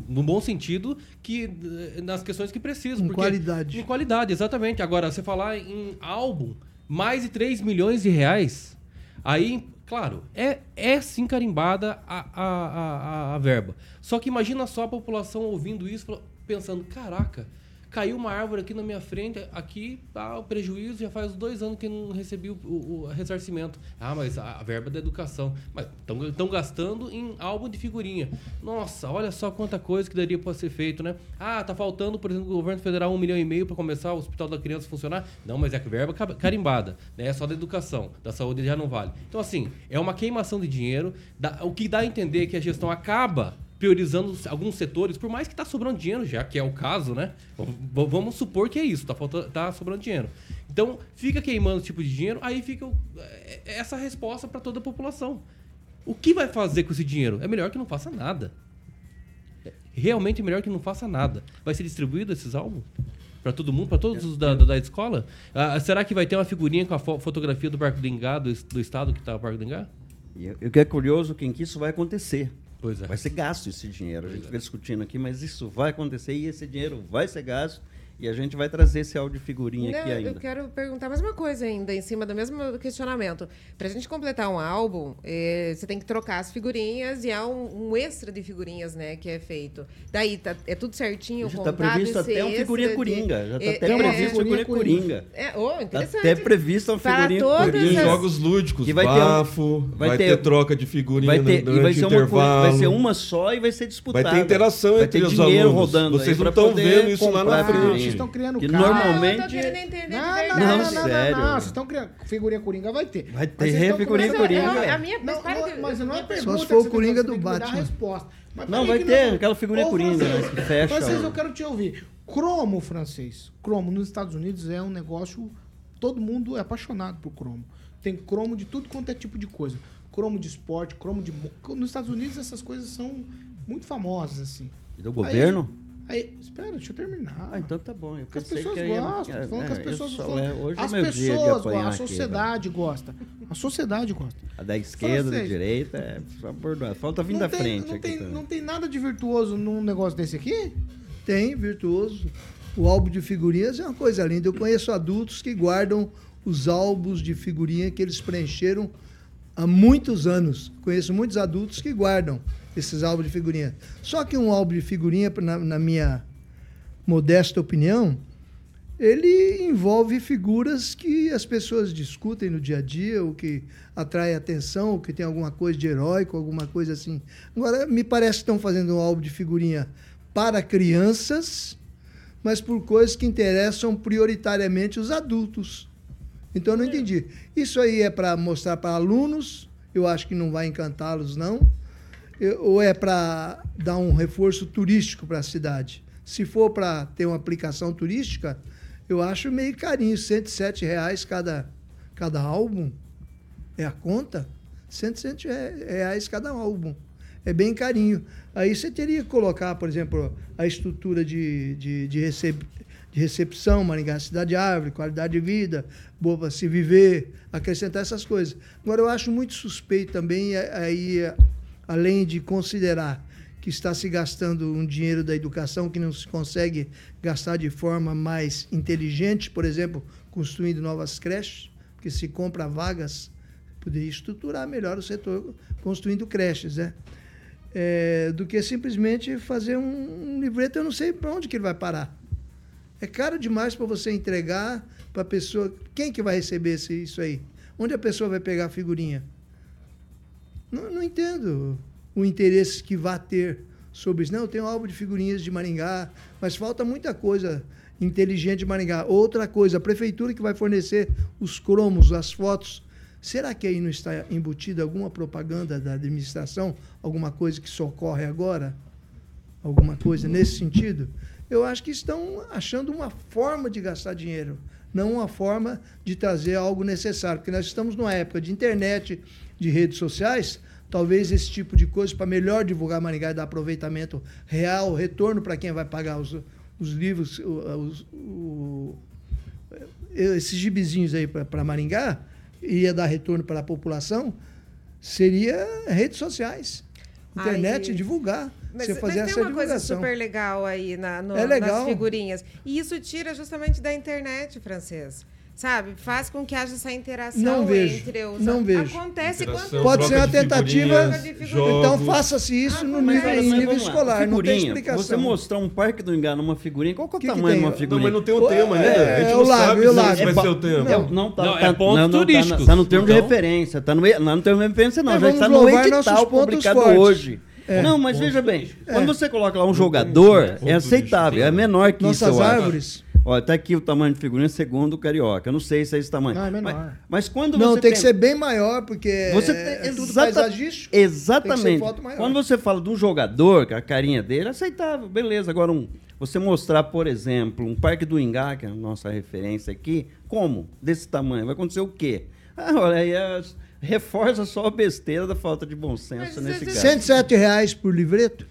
no, bom sentido, que eh, nas questões que precisam. Com porque- qualidade. Em qualidade, exatamente. Agora, você falar em álbum, mais de 3 milhões de reais, aí, claro, é, é sim carimbada a, a, a, a- verba. Só que imagina só a população ouvindo isso, fala- pensando, caraca, caiu uma árvore aqui na minha frente, aqui tá o prejuízo, já faz dois anos que não recebi o, o- o ressarcimento. Ah, mas a, a verba da educação. Mas estão gastando em álbum de figurinha. Nossa, olha só quanta coisa que daria para ser feito, né? Ah, tá faltando, por exemplo, o governo federal um milhão e meio para começar o hospital da criança a funcionar. Não, mas é que verba ca- carimbada, né? É só da educação, da saúde já não vale. Então, assim, é uma queimação de dinheiro. o que dá a entender é que a gestão acaba priorizando alguns setores, por mais que tá sobrando dinheiro, já que é o caso, né? Vamos supor que é isso, tá, faltando, tá sobrando dinheiro. Então, fica queimando esse tipo de dinheiro, aí fica é- é essa resposta para toda a população. O que vai fazer com esse dinheiro? É melhor que não faça nada. É realmente melhor que não faça nada. Vai ser distribuído esses álbuns? Para todo mundo? Para todos os da, da, da escola? Ah, será que vai ter uma figurinha com a fo- fotografia do Parque do Engá, do, do estado que tá o Parque do Engá? E o que é curioso é que isso vai acontecer. Pois é. Vai ser gasto esse dinheiro. A gente fica discutindo aqui, mas isso vai acontecer e esse dinheiro vai ser gasto. E a gente vai trazer esse áudio de figurinha aqui Não, ainda. eu quero perguntar mais uma coisa ainda, em cima do mesmo questionamento. Pra gente completar um álbum, eh, você tem que trocar as figurinhas e há um, um extra de figurinhas, né, que é feito. Daí, tá- é tudo certinho, Já está previsto até uma extra figurinha de- coringa. Já está é- até é- previsto uma figurinha coringa. É, oh, Tá interessante. até previsto uma Para figurinha coringa. as- Jogos lúdicos, Que vai ter um- bafo, vai, ter, troca de figurinha vai ter, durante e vai ser, o uma, intervalo. vai ser uma só e vai ser disputada. Vai ter interação vai entre ter os dinheiro alunos. rodando Vocês não estão vendo isso lá na frente. Vocês estão criando que caso. normalmente Eu tô querendo entender de Não, não, não, Não, não, não, sério. não, Vocês estão criando. Figurinha Coringa vai ter. Vai ter figurinha Coringa. É, a minha- mas não, que- mas não é Só pergunta. se for o Coringa do Batman. resposta. Não, vai ter aquela figurinha Coringa, francês, né, que fecha Francês, eu quero te ouvir. Cromo, francês. Cromo nos Estados Unidos é um negócio. Todo mundo é apaixonado por cromo. Tem cromo de tudo quanto é tipo de coisa. Cromo de esporte, cromo de. Nos Estados Unidos essas coisas são muito famosas, assim. E do governo? Aí, espera, deixa eu terminar. Ah, então tá bom. Eu as pessoas que aí- gostam. tô falando que as é, pessoas só- é, Hoje As é dia de pessoas gostam, a aqui, sociedade gosta. A sociedade gosta. A da esquerda, da Francês. direita, é só bordoado. Falta vir Não da tem, frente não aqui tem, também. não tem nada de virtuoso num negócio desse aqui? Tem, virtuoso. O álbum de figurinhas é uma coisa linda. Eu conheço adultos que guardam os álbuns de figurinha que eles preencheram há muitos anos. Conheço muitos adultos que guardam esses álbuns de figurinha. Só que um álbum de figurinha, na, na minha modesta opinião, ele envolve figuras que as pessoas discutem no dia a dia, o que atrai atenção, o que tem alguma coisa de heróico, alguma coisa assim. Agora, me parece que estão fazendo um álbum de figurinha para crianças, mas por coisas que interessam prioritariamente os adultos. Então, eu não entendi. Isso aí é para mostrar para alunos, eu acho que não vai encantá-los, não. Ou é para dar um reforço turístico para a cidade? Se for para ter uma aplicação turística, eu acho meio carinho, 107 reais cada, cada álbum. É a conta? R$ 107 re- reais cada álbum. É bem carinho. Aí você teria que colocar, por exemplo, a estrutura de, de, de, recep- de recepção, Maringá Cidade Árvore, qualidade de vida, boa para se viver, acrescentar essas coisas. Agora, eu acho muito suspeito também, a- aí, a- além de considerar que está se gastando um dinheiro da educação que não se consegue gastar de forma mais inteligente, por exemplo, construindo novas creches, porque se compra vagas, poderia estruturar melhor o setor construindo creches, né? É, do que simplesmente fazer um, um livreto, eu não sei para onde que ele vai parar. É caro demais para você entregar para a pessoa. Quem que vai receber esse, isso aí? Onde a pessoa vai pegar a figurinha? Não, não entendo o interesse que vai ter sobre isso. Não, eu tenho um álbum de figurinhas de Maringá, mas falta muita coisa inteligente de Maringá. Outra coisa, a prefeitura que vai fornecer os cromos, as fotos. Será que aí não está embutida alguma propaganda da administração? Alguma coisa que socorre agora? Alguma coisa nesse sentido? eu acho que estão achando uma forma de gastar dinheiro, não uma forma de trazer algo necessário. Porque nós estamos numa época de internet, de redes sociais, talvez esse tipo de coisa, para melhor divulgar Maringá e dar aproveitamento real, retorno para quem vai pagar os, os livros, o- os- o- esses gibizinhos aí para Maringá, ia dar retorno para a população, seria redes sociais. Internet, Aí- divulgar. Mas, você mas fazer tem essa uma coisa super legal aí na, no- É legal. nas figurinhas. E isso tira justamente da internet, francês. Sabe? Faz com que haja essa interação Não vejo, entre os. não vejo. Acontece quando. Pode ser uma de tentativa. Então faça-se isso no mas nível, em mas nível escolar. Não tem explicação. Você mostrar um parque do Engar numa figurinha, qual que é o Que tamanho de uma figurinha? Não, mas não tem o tema ainda. É, a gente é não o lago, sabe e o se lago? vai É ser o ba- tema. Não, não, tá, Não, tá, é pontos não. Tá, no- tá no termo de Então- referência. Tá no, não no termo de referência, não. É, já está no edital publicado fortes. hoje. É. Não, mas veja bem, quando você coloca lá um jogador, é aceitável, é menor que isso, Nossas árvores. Olha, tá aqui o tamanho de figurinha segundo o Carioca. Eu não sei se é esse tamanho. Não, é menor. Mas, mas quando Não, você tem que ser bem maior, porque você é, tem, é tudo exata- paisagístico. Tem que Exatamente. ser foto maior. Quando você fala de um jogador, com a carinha dele, é aceitável, beleza. Agora, um, você mostrar, por exemplo, um Parque do Ingá, que é a nossa referência aqui, como? Desse tamanho? Vai acontecer o quê? Ah, olha, aí é- reforça só a besteira da falta de bom senso Mas nesse caso. 107 reais por livreto?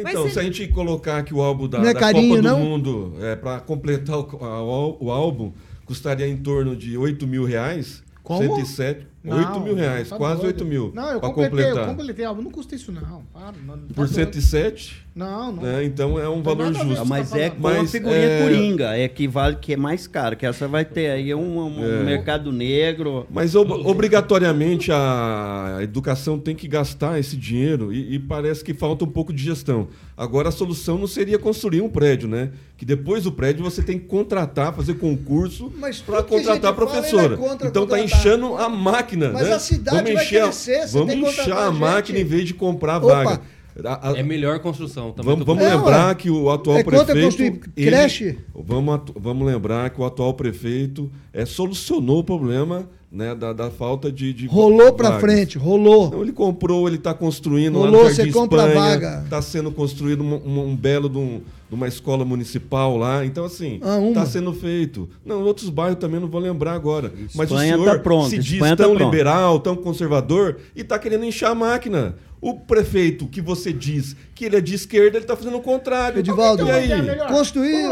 Então, Mas se a gente colocar aqui o álbum da, Não é da carinho, Copa do não? Mundo, é, para completar o, a- o, o álbum, custaria em torno de 8 mil reais. Como? 107, 8 mil reais, tá quase doido. 8 mil. Não, eu completei, eu completar. completei. Ah, não custa isso não. Para, não, tá Por doido. 107, Não, não. né, então é um valor a justo. com Mas tá é com a Mas, figurinha é- coringa, é que vale que é mais caro, que essa vai ter aí um, um É. mercado negro. Mas ob- obrigatoriamente a educação tem que gastar esse dinheiro e, e parece que falta um pouco de gestão. Agora a solução não seria construir um prédio, né? Que depois do prédio você tem que contratar, fazer concurso para a contratar fala, professora. é contra então tá contratar. inchando a máquina, Mas né? a cidade vamos vai encher, a- crescer, você vamos tem que inchar contratar a gente. máquina em vez de comprar Opa. vaga. A- a- É melhor construção também. Vamos, vamos É, lembrar ué. que o atual É prefeito. construir creche? vamos, vamos lembrar que o atual prefeito é, solucionou o problema né, da, da falta de. de Rolou pra vagas. frente, rolou. Então, ele comprou, ele está construindo Rolou, lá no Jardim você compra a Espanha, vaga. Está sendo construído um, um- um belo de, um- de uma escola municipal lá. Então, assim, Ah, uma. está sendo feito. Não, outros bairros também não vou lembrar agora. Mas o Espanha senhor tá pronto, se diz Espanha tá tão pronto. liberal, tão conservador e está querendo inchar a máquina. O prefeito que você diz que ele é de esquerda, ele está fazendo o contrário. Edivaldo, e aí? construir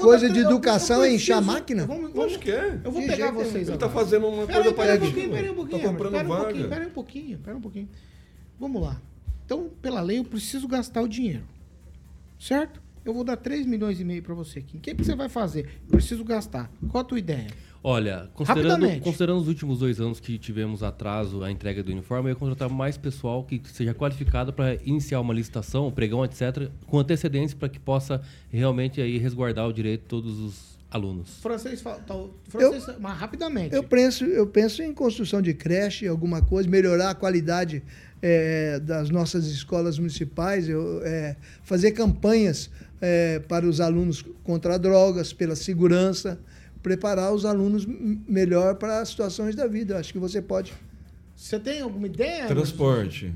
coisa de educação é inchar a máquina? Vamos, vamos, que é. eu vou De pegar vocês Ele está fazendo uma Peraí, coisa peraí um parecida. pouquinho, um pouquinho. Está comprando peraí um vaga. pouquinho, peraí um pouquinho, peraí um pouquinho. Vamos lá. Então, pela lei, eu preciso gastar o dinheiro. Certo? Eu vou dar 3 milhões e meio pra você aqui. O que, que você vai fazer? Eu preciso gastar. Qual a tua ideia? Olha, considerando, considerando os últimos dois anos que tivemos atraso a entrega do uniforme, eu ia contratar mais pessoal que seja qualificado para iniciar uma licitação, pregão, etc., com antecedência para que possa realmente aí resguardar o direito de todos os alunos. Francês, fala- tá, francês mas rapidamente. Eu penso, eu penso em construção de creche, alguma coisa, melhorar a qualidade eh, das nossas escolas municipais, eu, eh, fazer campanhas eh, para os alunos contra drogas, pela segurança, preparar os alunos melhor para as situações da vida. Acho que você pode. Você tem alguma ideia? Transporte.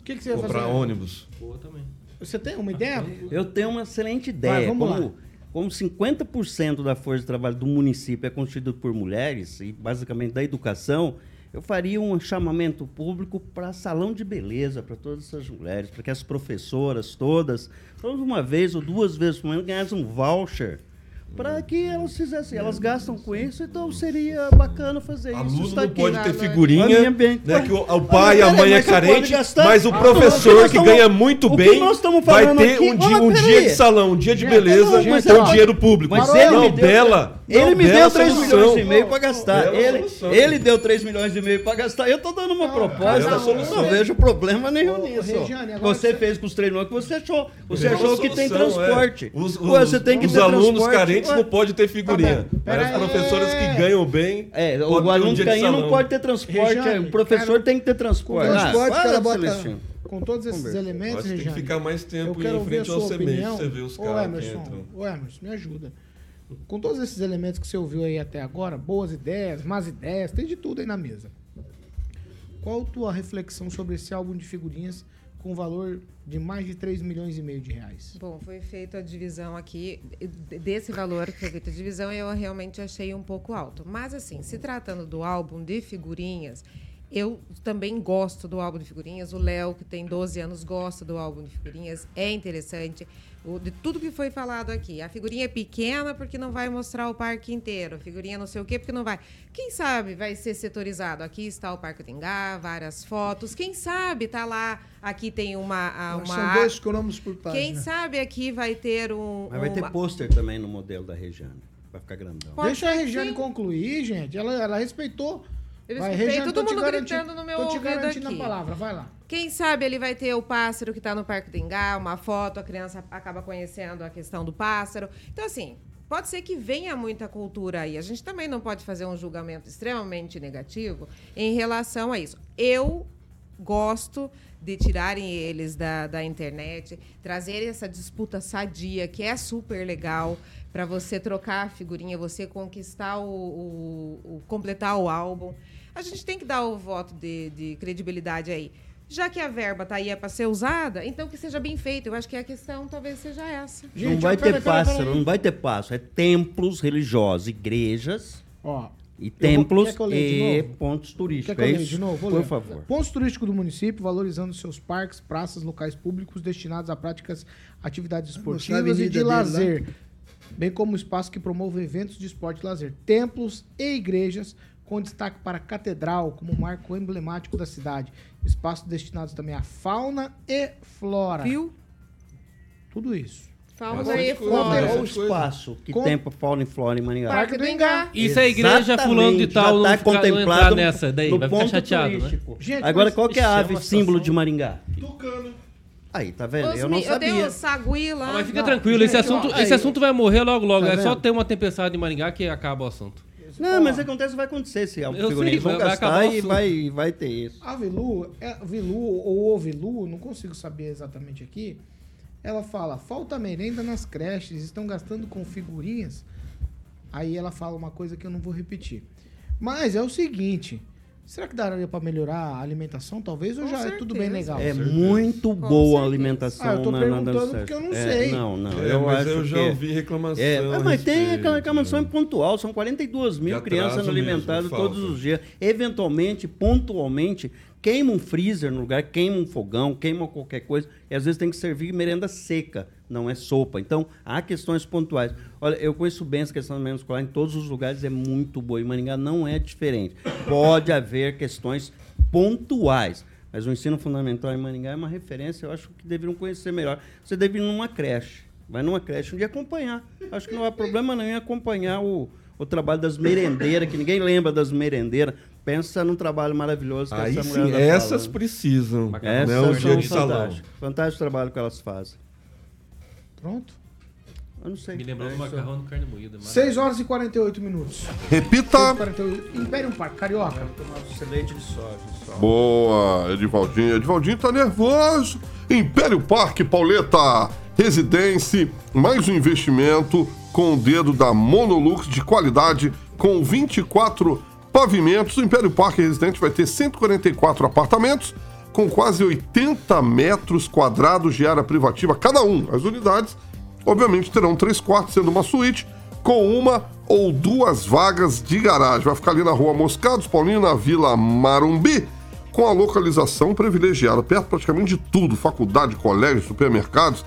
O que, que você vai Comprar fazer? ônibus. Boa também. Você tem uma ideia? Eu tenho uma excelente Vai, ideia. vamos lá. como, como 50% da força de trabalho do município é constituído por mulheres, e basicamente da educação, eu faria um chamamento público para salão de beleza para todas essas mulheres, para que as professoras todas, todas uma vez ou duas vezes por mês, ganhassem um voucher. Para que elas fizessem, elas gastam com isso, então seria bacana fazer isso. Aluno Está não aqui. pode ter Olha, figurinha, né, que o, o Olha, pai e a mãe é carente, mas o Ah, professor que ganha muito bem vai ter aqui- um, dia, um dia de salão, um dia de beleza não, com dinheiro público. Mas não, ele me deu, bela. ele não, me deu 3 solução. milhões e meio para gastar. Ele, ele deu 3 milhões e meio para gastar. Eu tô dando uma proposta. Eu solução. não vejo problema nenhum nisso. Você fez com os 3 milhões que você achou. Você achou que tem é. transporte. Os, os, você tem que os ter alunos transporte. carentes Ué. não podem ter figurinha. Tá mas as professoras que ganham bem. É, o um aluno de canhão não pode ter transporte. Regiane, o professor quero- tem que ter transporte. Com transporte, Ah, o cara bota- Celestino. Com todos esses Conversa. elementos, Mas tem que ficar mais tempo em frente ao sua semente, opinião. você vê os Ô, caras que Emerson, ô, Emerson, me ajuda. Com todos esses elementos que você ouviu aí até agora, boas ideias, más ideias, tem de tudo aí na mesa. Qual a tua reflexão sobre esse álbum de figurinhas com valor de mais de 3 milhões e meio de reais. Bom, foi feita a divisão aqui, desse valor que foi feita a divisão, eu realmente achei um pouco alto. Mas, assim, se tratando do álbum de figurinhas, eu também gosto do álbum de figurinhas. O Léo, que tem 12 anos, gosta do álbum de figurinhas. É interessante. De tudo que foi falado aqui. A figurinha é pequena porque não vai mostrar o parque inteiro. A figurinha não sei o quê porque não vai. Quem sabe vai ser setorizado. Aqui está o Parque Tingá, várias fotos. Quem sabe tá lá. Aqui tem uma. uma São dois cromos por página. Quem sabe aqui vai ter um. Mas vai uma... ter pôster também no modelo da Regiane. Vai ficar grandão. Pode Deixa a Regiane sim. concluir, gente. Ela, ela respeitou. Eu Vai, escutei Regiane, todo mundo gritando no meu Tô te ouvido garantindo aqui. a palavra, vai lá. Quem sabe ele vai ter o pássaro que está no Parque do Engá, uma foto, a criança acaba conhecendo a questão do pássaro. Então, assim, pode ser que venha muita cultura aí. A gente também não pode fazer um julgamento extremamente negativo em relação a isso. Eu gosto de tirarem eles da, da internet, trazerem essa disputa sadia, que é super legal, para você trocar a figurinha, você conquistar o, o- o- completar o álbum. A gente tem que dar o voto de, de credibilidade aí. Já que a verba tá aí é para ser usada, então que seja bem feito. Eu acho que a questão talvez seja essa. não vai ter pássaro, não vai ter pássaro. É templos religiosos, igrejas Ó, e vou- templos quer de e pontos Quer turísticos. que eu É leia de novo? Vou Por ler. favor. Pontos turísticos do município valorizando seus parques, praças, locais públicos destinados a práticas, atividades esportivas e de dele lá. lazer, bem como espaços que promovam eventos de esporte e lazer, templos e igrejas, com destaque para a catedral como marco emblemático da cidade, espaços destinados também à fauna e flora. Viu? Tudo isso. Fauna e flora. Qual é o espaço que Com- tem para fauna e flora em Maringá? Parque do Engá. Se a igreja fulano de Exatamente, tal já não, tá ficar, não contemplado entrar nessa daí, vai ficar ponto chateado, né? Gente, Agora, qual que é a é ave símbolo de Maringá? Tucano. Aí, tá vendo? Os Eu não mi- eu dei sabia. um sagui lá. Ah, mas fica Não, tranquilo, esse, gente, assunto, ó, esse assunto vai morrer logo, logo. Tá é só vendo? ter uma tempestade em Maringá que acaba o assunto. Não, mas acontece, vai acontecer. Se a Eu figurinha sei, vão vai- vai gastar acabar o e vai, vai ter isso. A Vilu, é, Vilu ou Ovilu, não consigo saber exatamente aqui. Ela fala: falta merenda nas creches, estão gastando com figurinhas. Aí ela fala uma coisa que eu não vou repetir. Mas é o seguinte: será que daria para melhorar a alimentação? Talvez ou Com já é tudo bem certeza. legal? É muito boa a certeza. alimentação Ah, eu tô na, perguntando na, porque eu não é, sei. Não, não. É, eu mas acho eu já que... ouvi reclamação. É, a mas tem aquela reclamação né? pontual, são 42 mil crianças mesmo, alimentadas falta. todos os dias. Eventualmente, pontualmente, queima um freezer no lugar, queima um fogão, queima qualquer coisa, e às vezes tem que servir merenda seca, não é sopa. Então, há questões pontuais. Olha, eu conheço bem essa questão da merenda escolar, em todos os lugares é muito boa, e Maringá não é diferente. Pode haver questões pontuais. Mas o ensino fundamental em Maringá é uma referência, eu acho que deveriam conhecer melhor. Você deve ir numa creche, vai numa creche um dia acompanhar. Acho que não há problema nenhum em acompanhar o, o trabalho das merendeiras, que ninguém lembra das merendeiras. Pensa num trabalho maravilhoso que Aí essa sim, mulher tá essas falando. precisam. Essas né, o dia de salão. Fantástico o trabalho que elas fazem. Pronto. Eu não sei. Me lembrou É do macarrão no carne moída. 6 horas e 48 minutos. Repita. 6 e 48. Império Parque, Carioca. Leite de soja. Boa, Edivaldinho. Edivaldinho tá nervoso. Império Parque Pauleta. Residência, mais um investimento com o dedo da Monolux de qualidade, com 24 pavimentos. O Império Parque Residente vai ter 144 apartamentos, com quase 80 metros quadrados de área privativa cada um. As unidades, obviamente, terão três quartos, sendo uma suíte, com uma ou duas vagas de garagem. Vai ficar ali na rua Moscados, Paulinho, na Vila Marumbi, com a localização privilegiada, perto praticamente de tudo: faculdade, colégio, supermercados.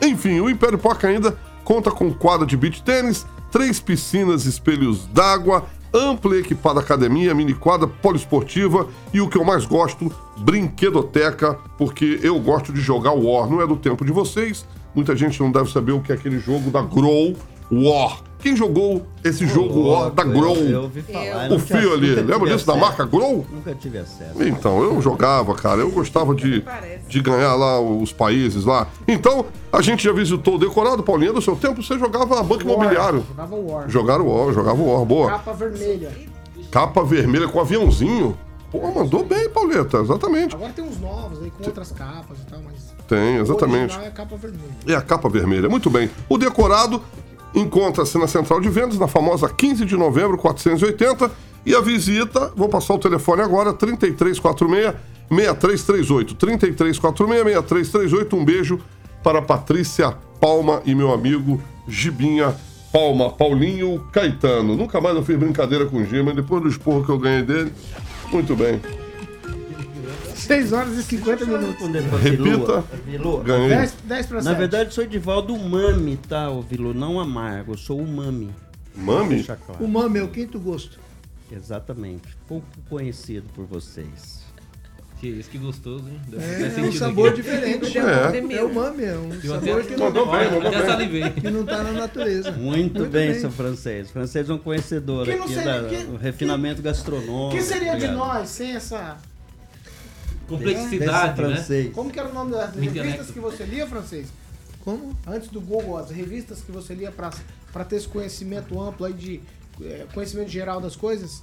Enfim, o Império Parque ainda conta com quadra de beach tênis, três piscinas espelhos d'água, ampla e equipada academia, mini quadra poliesportiva e o que eu mais gosto, brinquedoteca, porque eu gosto de jogar War. Não é do tempo de vocês, muita gente não deve saber o que é aquele jogo da Grow War. Quem jogou esse jogo da Grow? eu ouvi falar, O não tinha- fio ali, lembra disso da marca Grow? Nunca tive acesso. Então, eu jogava, cara. Eu gostava de, de ganhar lá os países lá. Então, a gente já visitou o decorado, Paulinho, do seu tempo, você jogava Banco Imobiliário. Jogava War. Jogaram o War, jogava o War, boa. Capa vermelha. Capa vermelha com aviãozinho. Pô, mandou bem, Pauleta, exatamente. Agora tem uns novos aí com outras capas e tal, mas. Tem, O exatamente. original é a capa vermelha. É a capa vermelha, muito bem. O decorado encontra-se na central de vendas, na famosa 15 de novembro, 480. E a visita, vou passar o telefone agora, 3346 6338. 3346 6338. Um beijo para Patrícia Palma e meu amigo Gibinha Palma, Paulinho Caetano. Nunca mais eu fiz brincadeira com o Gima, depois do esporro que eu ganhei dele. Muito bem. 6 horas e 50 minutos. Responder pra Repita. Vilu. Ganhei. 10, 10 para Na 7. verdade, sou Edivaldo Mami, tá, ô Vilu? Não amargo, eu sou o Mami. Mami? Deixa claro. O mame é o quinto gosto. Exatamente. Pouco conhecido por vocês. Que isso que gostoso, hein? É, é um sabor aqui. diferente. É. É o mame, é um Eu sabor até- que não, Mandou bem, bem. que não tá na natureza. Muito, bem, seu francês. Francês é um conhecedor Que não aqui seria- da- que- do refinamento O gastronômico. que seria de Obrigado. nós sem essa. Complexidade, Desse né? francês. Como que era o nome das revistas intelecto. que você lia, francês? Como? Antes do Google, as revistas que você lia para ter esse conhecimento amplo aí de eh, conhecimento geral das coisas?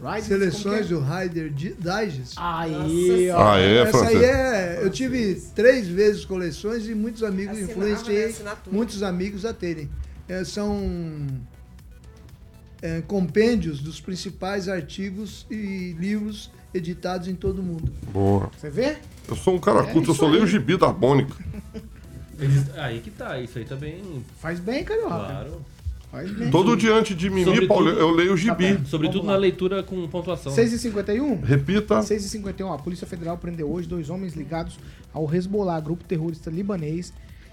Right? Seleções Como do Rider Di- Digest. é? Aí, ó. Ah, é, Essa aí é. Eu tive três vezes coleções e muitos amigos Assinava, influenciei né? Assinatura. muitos amigos a terem. É, são é, compêndios dos principais artigos e livros editados em todo o mundo. Boa. Você vê? Eu sou um cara culto, eu só leio o gibi da Bônica. Eles- Aí que tá, isso aí também. Faz bem, carioca. Claro. Faz bem. Todo dia antes de mim, Sobretudo- Paulo, eu leio o gibi. Sobretudo Vamos na leitura com pontuação. 6h51? Repita. 6h51, a Polícia Federal prendeu hoje dois homens ligados ao Hezbollah, grupo terrorista libanês.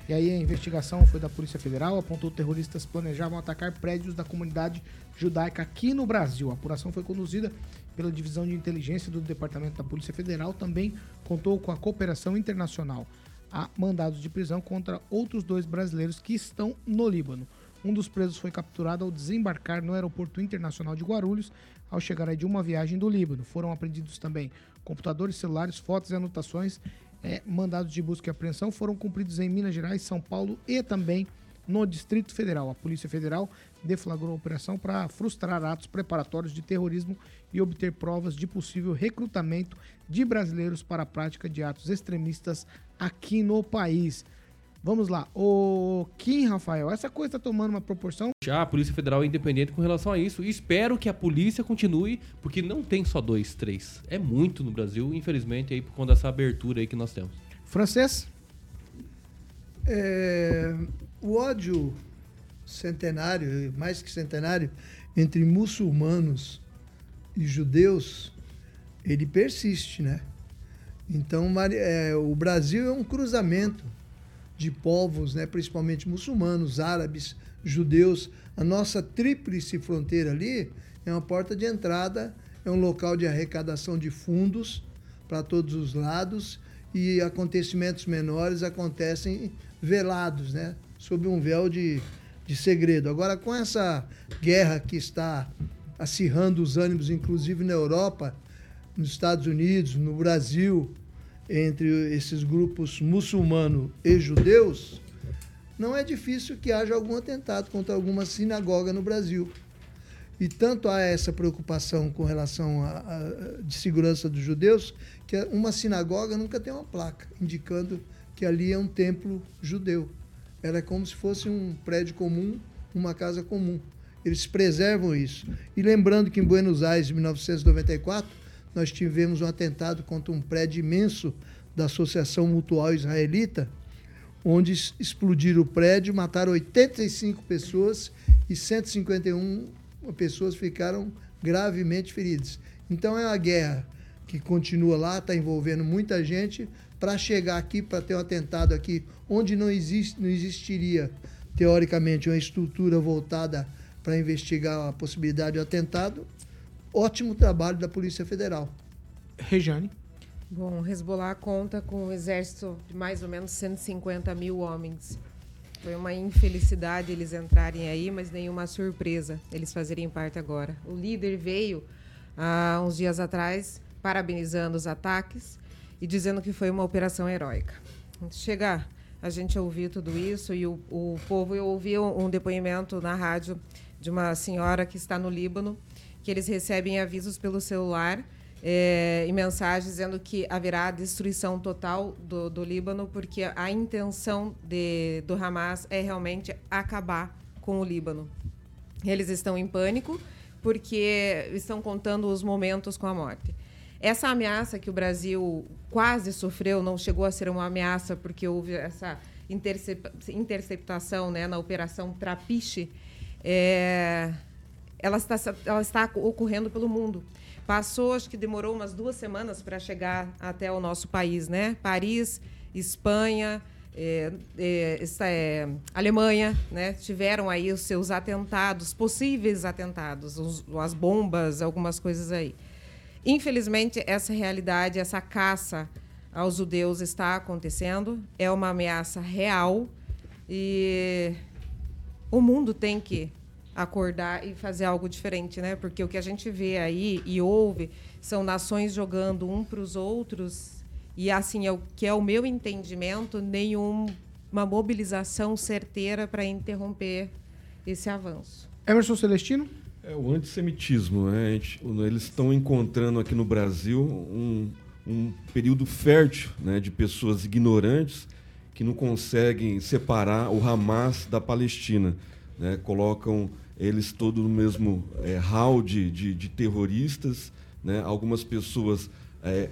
E aí a investigação foi da Polícia Federal, apontou que terroristas planejavam atacar prédios da comunidade judaica aqui no Brasil. A apuração foi conduzida pela Divisão de Inteligência do Departamento da Polícia Federal, também contou com a cooperação internacional. Há mandados de prisão contra outros dois brasileiros que estão no Líbano. Um dos presos foi capturado ao desembarcar no Aeroporto Internacional de Guarulhos, ao chegar de uma viagem do Líbano. Foram apreendidos também computadores, celulares, fotos e anotações. É, mandados de busca e apreensão foram cumpridos em Minas Gerais, São Paulo e também no Distrito Federal. A Polícia Federal deflagrou a operação para frustrar atos preparatórios de terrorismo e obter provas de possível recrutamento de brasileiros para a prática de atos extremistas aqui no país. Vamos lá. O Kim, Rafael, essa coisa tá tomando uma proporção. Já a Polícia Federal é independente com relação a isso. Espero que a polícia continue, porque não tem só dois, três. É muito no Brasil, infelizmente, aí por conta dessa abertura aí que nós temos. Francês? É, o ódio centenário, mais que centenário, entre muçulmanos e judeus, ele persiste, né? Então, é, o Brasil é um cruzamento de povos, né? principalmente muçulmanos, árabes, judeus. A nossa tríplice fronteira ali é uma porta de entrada, é um local de arrecadação de fundos para todos os lados e acontecimentos menores acontecem velados, né? sob um véu de, de segredo. Agora, com essa guerra que está acirrando os ânimos, inclusive na Europa, nos Estados Unidos, no Brasil, entre esses grupos muçulmano e judeus, não é difícil que haja algum atentado contra alguma sinagoga no Brasil. E tanto há essa preocupação com relação a- de segurança dos judeus, que uma sinagoga nunca tem uma placa indicando que ali é um templo judeu. Ela é como se fosse um prédio comum, uma casa comum. Eles preservam isso. E lembrando que em Buenos Aires, em 1994, nós tivemos um atentado contra um prédio imenso da Associação Mutual Israelita, onde explodiram o prédio, mataram 85 pessoas e 151 pessoas ficaram gravemente feridas. Então é uma guerra que continua lá, está envolvendo muita gente para chegar aqui, para ter um atentado aqui, onde não, existe, não existiria, teoricamente, uma estrutura voltada para investigar a possibilidade de atentado. Ótimo trabalho da Polícia Federal. Rejane. Bom, Hezbollah conta com um exército de mais ou menos 150 mil homens. Foi uma infelicidade eles entrarem aí, mas nenhuma surpresa eles fazerem parte agora. O líder veio há uns dias atrás parabenizando os ataques e dizendo que foi uma operação heróica. Chega a gente ouvir tudo isso e o, o povo, eu ouvi um, um depoimento na rádio de uma senhora que está no Líbano, que eles recebem avisos pelo celular é, e mensagens dizendo que haverá destruição total do, do Líbano, porque a intenção de, do Hamas é realmente acabar com o Líbano. Eles estão em pânico, porque estão contando os momentos com a morte. Essa ameaça que o Brasil quase sofreu, não chegou a ser uma ameaça porque houve essa intercep- interceptação né, na Operação Trapiche, é, ela, está, ela está ocorrendo pelo mundo. Passou, acho que demorou umas duas semanas para chegar até o nosso país, né? Paris, Espanha, é, é, é, Alemanha, né? Tiveram aí os seus atentados, possíveis atentados, os- as bombas, algumas coisas aí. Infelizmente, essa realidade, essa caça aos judeus está acontecendo, é uma ameaça real e o mundo tem que acordar e fazer algo diferente, né? Porque o que a gente vê aí e ouve são nações jogando um para os outros e assim é o que é o meu entendimento, nenhuma mobilização certeira para interromper esse avanço. Emerson Celestino? É o antissemitismo, né? Eles estão encontrando aqui no Brasil um, um período fértil né, de pessoas ignorantes que não conseguem separar o Hamas da Palestina. né? Colocam eles todos no mesmo é, hall de, de, de terroristas, né? algumas pessoas é,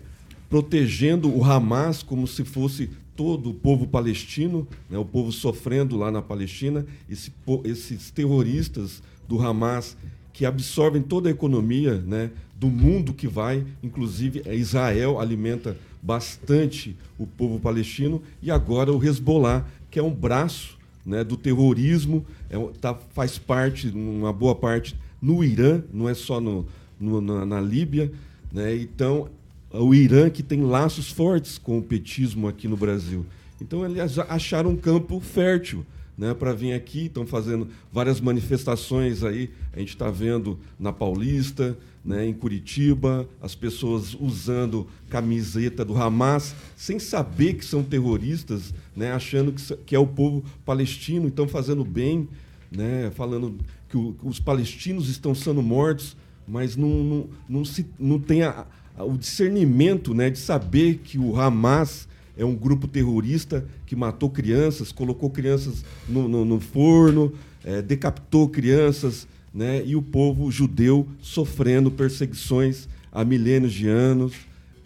protegendo o Hamas como se fosse todo o povo palestino, né, o povo sofrendo lá na Palestina, esse esses terroristas do Hamas que absorvem toda a economia né, do mundo que vai, inclusive eh, Israel alimenta bastante o povo palestino. E agora o Hezbollah, que é um braço né, do terrorismo, é, tá, faz parte, uma boa parte, no Irã, não é só no, no- na, na Líbia. Né, então, o Irã que tem laços fortes com o petismo aqui no Brasil. Então, eles acharam um campo fértil né, para vir aqui, estão fazendo várias manifestações aí, a gente está vendo na Paulista, né, em Curitiba, as pessoas usando camiseta do Hamas, sem saber que são terroristas, né, achando que, que é o povo palestino, estão fazendo bem, né, falando que, o- que os palestinos estão sendo mortos, mas não, não, não, se, não tem a- a- o discernimento né, de saber que o Hamas é um grupo terrorista que matou crianças, colocou crianças no, no- no forno, eh, decapitou crianças, né, e o povo judeu sofrendo perseguições há milênios de anos,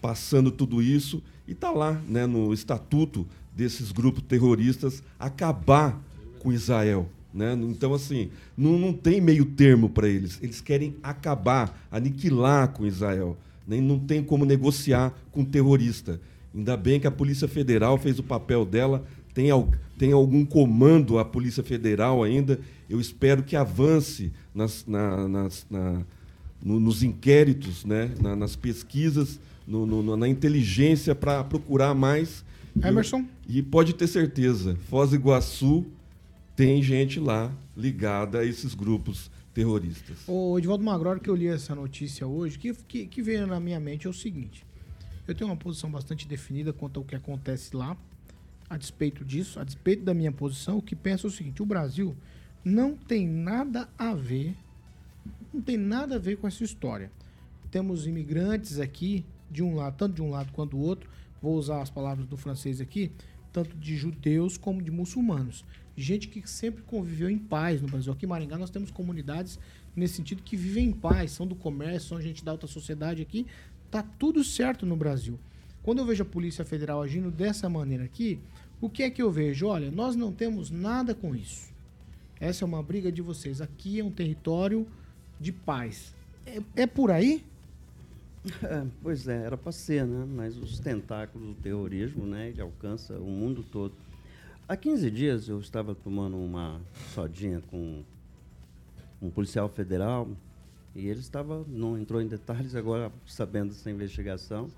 passando tudo isso, e está lá né, no estatuto desses grupos terroristas acabar com Israel. Né? Então, assim, não, não tem meio termo para eles. Eles querem acabar, aniquilar com Israel. Nem não tem como negociar com terrorista. Ainda bem que a Polícia Federal fez o papel dela. Tem, tem algum comando a Polícia Federal ainda. Eu espero que avance nas, na- nas- na- no- nos inquéritos, né? na- nas pesquisas, no- no- na inteligência para procurar mais. E- Emerson? E pode ter certeza, Foz do Iguaçu tem gente lá ligada a esses grupos terroristas. O Edivaldo Magroro, que eu li essa notícia hoje, que, que, que veio na minha mente é o seguinte. Eu tenho uma posição bastante definida quanto ao que acontece lá. A despeito disso, a despeito da minha posição, o que penso é o seguinte: o Brasil não tem nada a ver, não tem nada a ver com essa história. Temos imigrantes aqui, de um lado, tanto de um lado quanto do outro, vou usar as palavras do francês aqui, tanto de judeus como de muçulmanos. Gente que sempre conviveu em paz no Brasil. Aqui em Maringá nós temos comunidades nesse sentido que vivem em paz, são do comércio, são gente da alta sociedade aqui. Tá tudo certo no Brasil. Quando eu vejo a Polícia Federal agindo dessa maneira aqui, o que é que eu vejo? Olha, nós não temos nada com isso. Essa é uma briga de vocês. Aqui é um território de paz. É, é por aí? É, pois é, era para ser, né? Mas os tentáculos do terrorismo, né? Ele alcança o mundo todo. Há 15 dias eu estava tomando uma sodinha com um policial federal e ele estava, não entrou em detalhes agora, sabendo dessa investigação,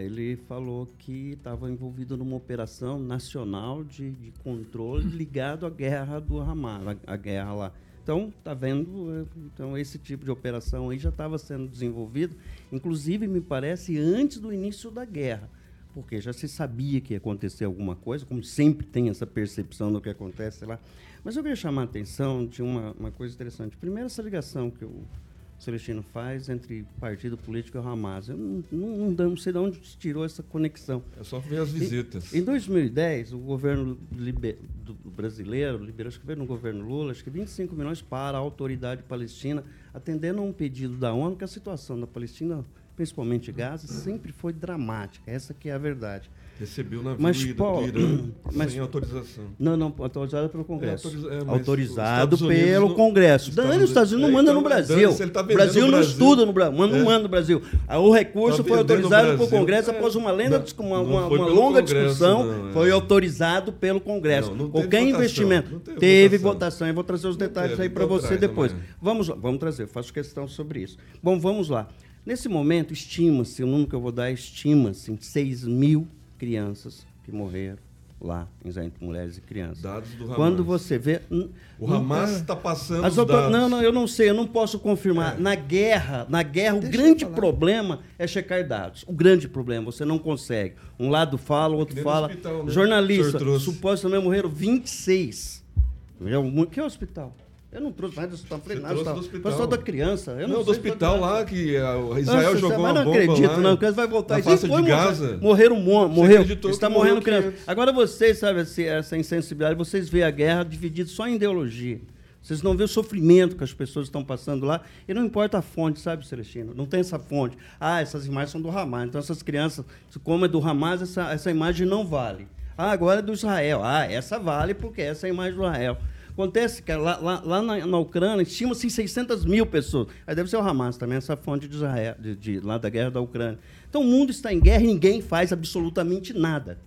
ele falou que estava envolvido numa operação nacional de, de controle ligado à guerra do Hamas, a, a guerra lá. Então, tá vendo? eh, Então, esse tipo de operação aí já estava sendo desenvolvido, inclusive, me parece, antes do início da guerra, porque já se sabia que ia acontecer alguma coisa, como sempre tem essa percepção do que acontece lá. Mas eu queria chamar a atenção de uma, uma coisa interessante. Primeiro, essa ligação que o Celestino faz entre partido político e Hamas. Eu não, não, não, sei de onde tirou essa conexão. É só ver as visitas. Em, em 2010, o governo libe- do brasileiro liberou, acho que veio no governo Lula, acho que 25 milhões para a autoridade palestina, atendendo a um pedido da ONU que a situação da Palestina, principalmente Gaza, sempre foi dramática. Essa que é a verdade. Recebeu navio Mas, do Paulo, Irã mas- sem autorização. Não, não, autorizado pelo Congresso. É, autoriza- é, autorizado pelo não- Congresso. os Dane, Estados os Estados Unidos não Unidos- manda no é, então, Brasil. dane-se, ele tá o Brasil no não Brasil. estuda no Brasil, não É. manda no Brasil. Aí O recurso Tá foi no autorizado pelo Brasil. Congresso É. após uma, lenda, Não, uma, uma- uma longa Congresso, discussão, é. foi autorizado pelo Congresso. Qualquer investimento. teve teve votação. Eu vou trazer os detalhes teve, aí para você depois. amanhã. Vamos lá, vamos trazer, faço questão sobre isso. Bom, vamos lá. Nesse momento, estima-se, o número que eu vou dar, estima-se em 6 mil crianças que morreram lá em entre mulheres e crianças. Dados do Hamas. Quando você vê. O Hamas é. está passando As dados. Não, não, eu não sei, eu não posso confirmar. Na guerra, na guerra, o grande problema é checar dados. O grande problema, você não consegue. Um lado fala, o outro no fala. hospital, né? Jornalista, supostamente morreram 26. Eu, mu- que hospital? Eu não trouxe nada, trouxe do hospital. hospital. Pessoal da criança. Eu não, Não, do hospital lá que ah, Israel Nossa, jogou mas uma não bomba acredito, lá, não, porque vai voltar na faixa Foi, de Gaza. Morreram, mo- Você morreu. Está morrendo criança. 500. Agora vocês, sabe, essa insensibilidade, vocês veem a guerra dividida só em ideologia. Vocês não veem o sofrimento que as pessoas estão passando lá. E não importa a fonte, sabe, Celestino? Não tem essa fonte. Ah, essas imagens são do Hamas. Então, essas crianças, como é do Hamas, essa, essa imagem não vale. Ah, agora é do Israel. Ah, essa vale porque essa é a imagem do Israel. Acontece que lá, lá, lá na, na Ucrânia estima-se em 600 mil pessoas. Aí deve ser o Hamas também, essa fonte de Israel, de, de- lá da guerra da Ucrânia. Então o mundo está em guerra e ninguém faz absolutamente nada.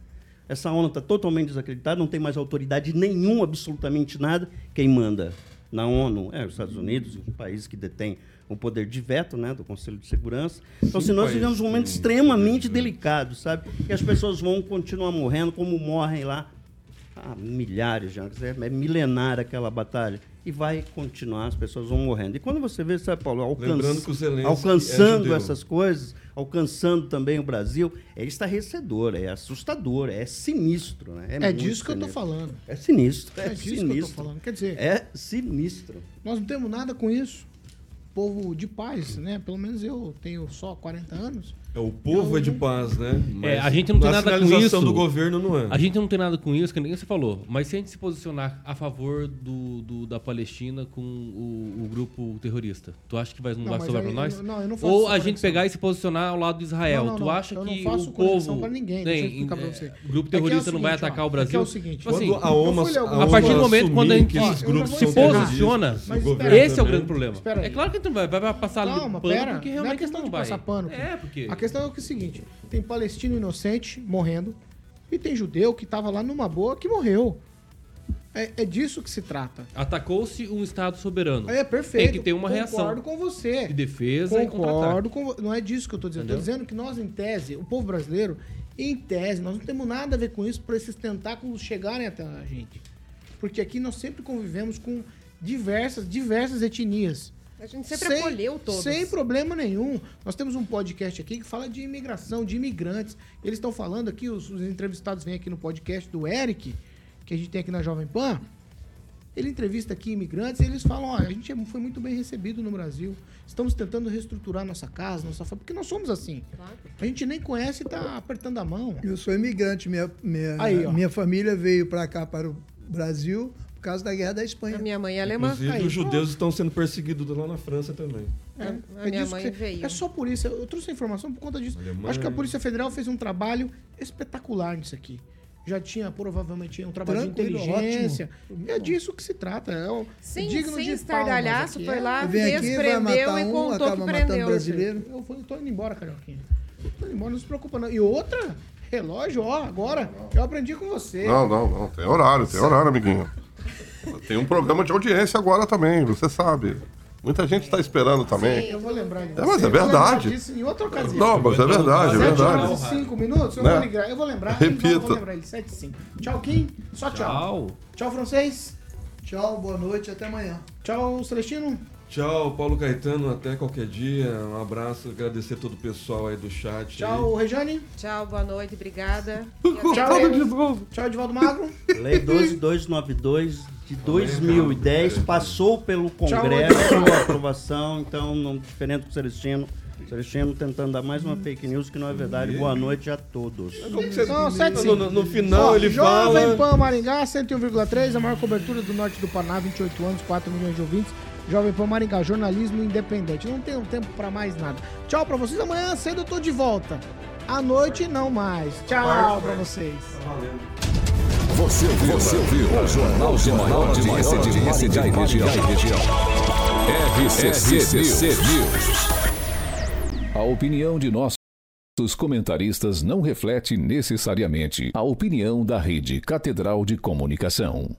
Essa ONU está totalmente desacreditada, não tem mais autoridade nenhuma, absolutamente nada. Quem manda na ONU é os Estados Unidos, os países que detêm o poder de veto né, do Conselho de Segurança. Então, Sim, se nós vivemos um momento extremamente delicado, sabe? E as pessoas vão continuar morrendo como morrem lá há milhares de anos. É é milenar aquela batalha. E vai continuar, as pessoas vão morrendo. E quando você vê, sabe, Paulo, alcança- é alcançando judeu. essas coisas, alcançando também o Brasil, é estarrecedor, é assustador, é sinistro. Né? É muito disso que eu tô sinistro. falando. É sinistro. É, É disso que eu tô sinistro. falando. Quer dizer- É sinistro. Nós não temos nada com isso. Povo de paz, né? Pelo menos eu tenho só 40 anos. É, o povo é de paz, né? É, Mas a gente não tem na nada com isso. do governo não é. A gente não tem nada com isso, que nem você falou. Mas se a gente se posicionar a favor do, do- da Palestina com o, o grupo terrorista, tu acha que vai, não, Não, vai sobrar pra nós? não, eu não faço Ou a gente pegar e se posicionar ao lado de Israel. Não, não, tu não, acha eu não que faço o povo. pra ninguém, tem, deixa eu explicar pra é, você. o grupo É que é o terrorista não vai seguinte, atacar ó, o Brasil? é é o seguinte, Tipo assim, quando a OMA- a alguns- a partir do OMA momento quando a gente se posiciona, esse é o também. grande problema. É claro que tu vai, vai passar ali Calma, pano, pera. porque Não é realmente questão não de vai. passar pano. É, porque. A questão é o seguinte: tem palestino inocente morrendo e tem judeu que tava lá numa boa que morreu. É, é disso que se trata. Atacou-se um Estado soberano. É perfeito. Tem que ter uma reação. Concordo com você. De defesa e Concordo com vo- Não é disso que eu tô dizendo. Tô dizendo que nós, em tese, o povo brasileiro, em tese, nós não temos nada a ver com isso para esses tentáculos chegarem até a gente. Porque aqui nós sempre convivemos com diversas, diversas etnias. A gente sempre acolheu todos. Sem problema nenhum. Nós temos um podcast aqui que fala de imigração, de imigrantes. Eles estão falando aqui, os, os entrevistados vêm aqui no podcast do Eric, que a gente tem aqui na Jovem Pan. Ele entrevista aqui imigrantes e eles falam: olha, a gente é- foi muito bem recebido no Brasil. Estamos tentando reestruturar nossa casa, nossa família, porque nós somos assim. A gente nem conhece e tá apertando a mão. Eu sou imigrante, minha, minha, Aí, minha família veio para cá, para o Brasil, por causa da guerra da Espanha. A minha mãe é alemã. Inclusive, Aí, os judeus estão sendo perseguidos lá na França também. É, A é minha mãe veio. É só por isso. Eu trouxe a informação por conta disso. Alemanha. Acho que a Polícia Federal fez um trabalho espetacular nisso aqui. Já tinha, provavelmente, um trabalho Tranquilo, de inteligência. ótimo. É disso que se trata. É o Sem, digno sem de estardalhaço, foi É. lá, Vem fez, aqui, vai prendeu matar e um, contou que prendeu. brasileiro. Eu tô indo embora, Carioquinha. Tô indo embora, não se preocupa não. E outra, relógio, ó, agora, eu aprendi com você. Não, não, não. Tem horário, tem horário, amiguinho. Tem um programa de audiência agora também, você sabe. Muita gente está esperando também. Eu vou lembrar de É, mas é Eu vou lembrar verdade. disso em outra ocasião. Não, mas é verdade, é Sete verdade. horas e cinco minutos, eu Né? vou ligar. Eu vou lembrar. Repita. vai- Eu vou lembrar ele, 7 e 5. Tchau, Kim. Só tchau. Tchau. Tchau, francês. Tchau, boa noite, até amanhã. Tchau, Celestino. Tchau, Paulo Caetano, até qualquer dia. Um abraço, agradecer todo o pessoal aí do chat. Tchau, Rejane. Tchau, boa noite, obrigada. Tchau, Tchau, Edivaldo Magro. Lei 12292, de 2010, passou pelo Congresso a aprovação, então, não, diferente do Celestino. Celestino tentando dar mais uma fake news que não é verdade. Boa noite a todos. Não, 7 No- no- no final ele Jovem fala- Pan Maringá, 101,3, a maior cobertura do norte do Paraná, 28 anos, 4 milhões de ouvintes. Jovem Pan Maringá, jornalismo independente. Não tenho tempo pra mais nada. Tchau pra vocês. Amanhã cedo eu tô de volta. À noite, não mais. Tchau pra vocês. Você ouviu, você ouviu o jornal de maior audiência de Maringá e região. RCC News. A opinião de nossos comentaristas não reflete necessariamente a opinião da Rede Catedral de Comunicação.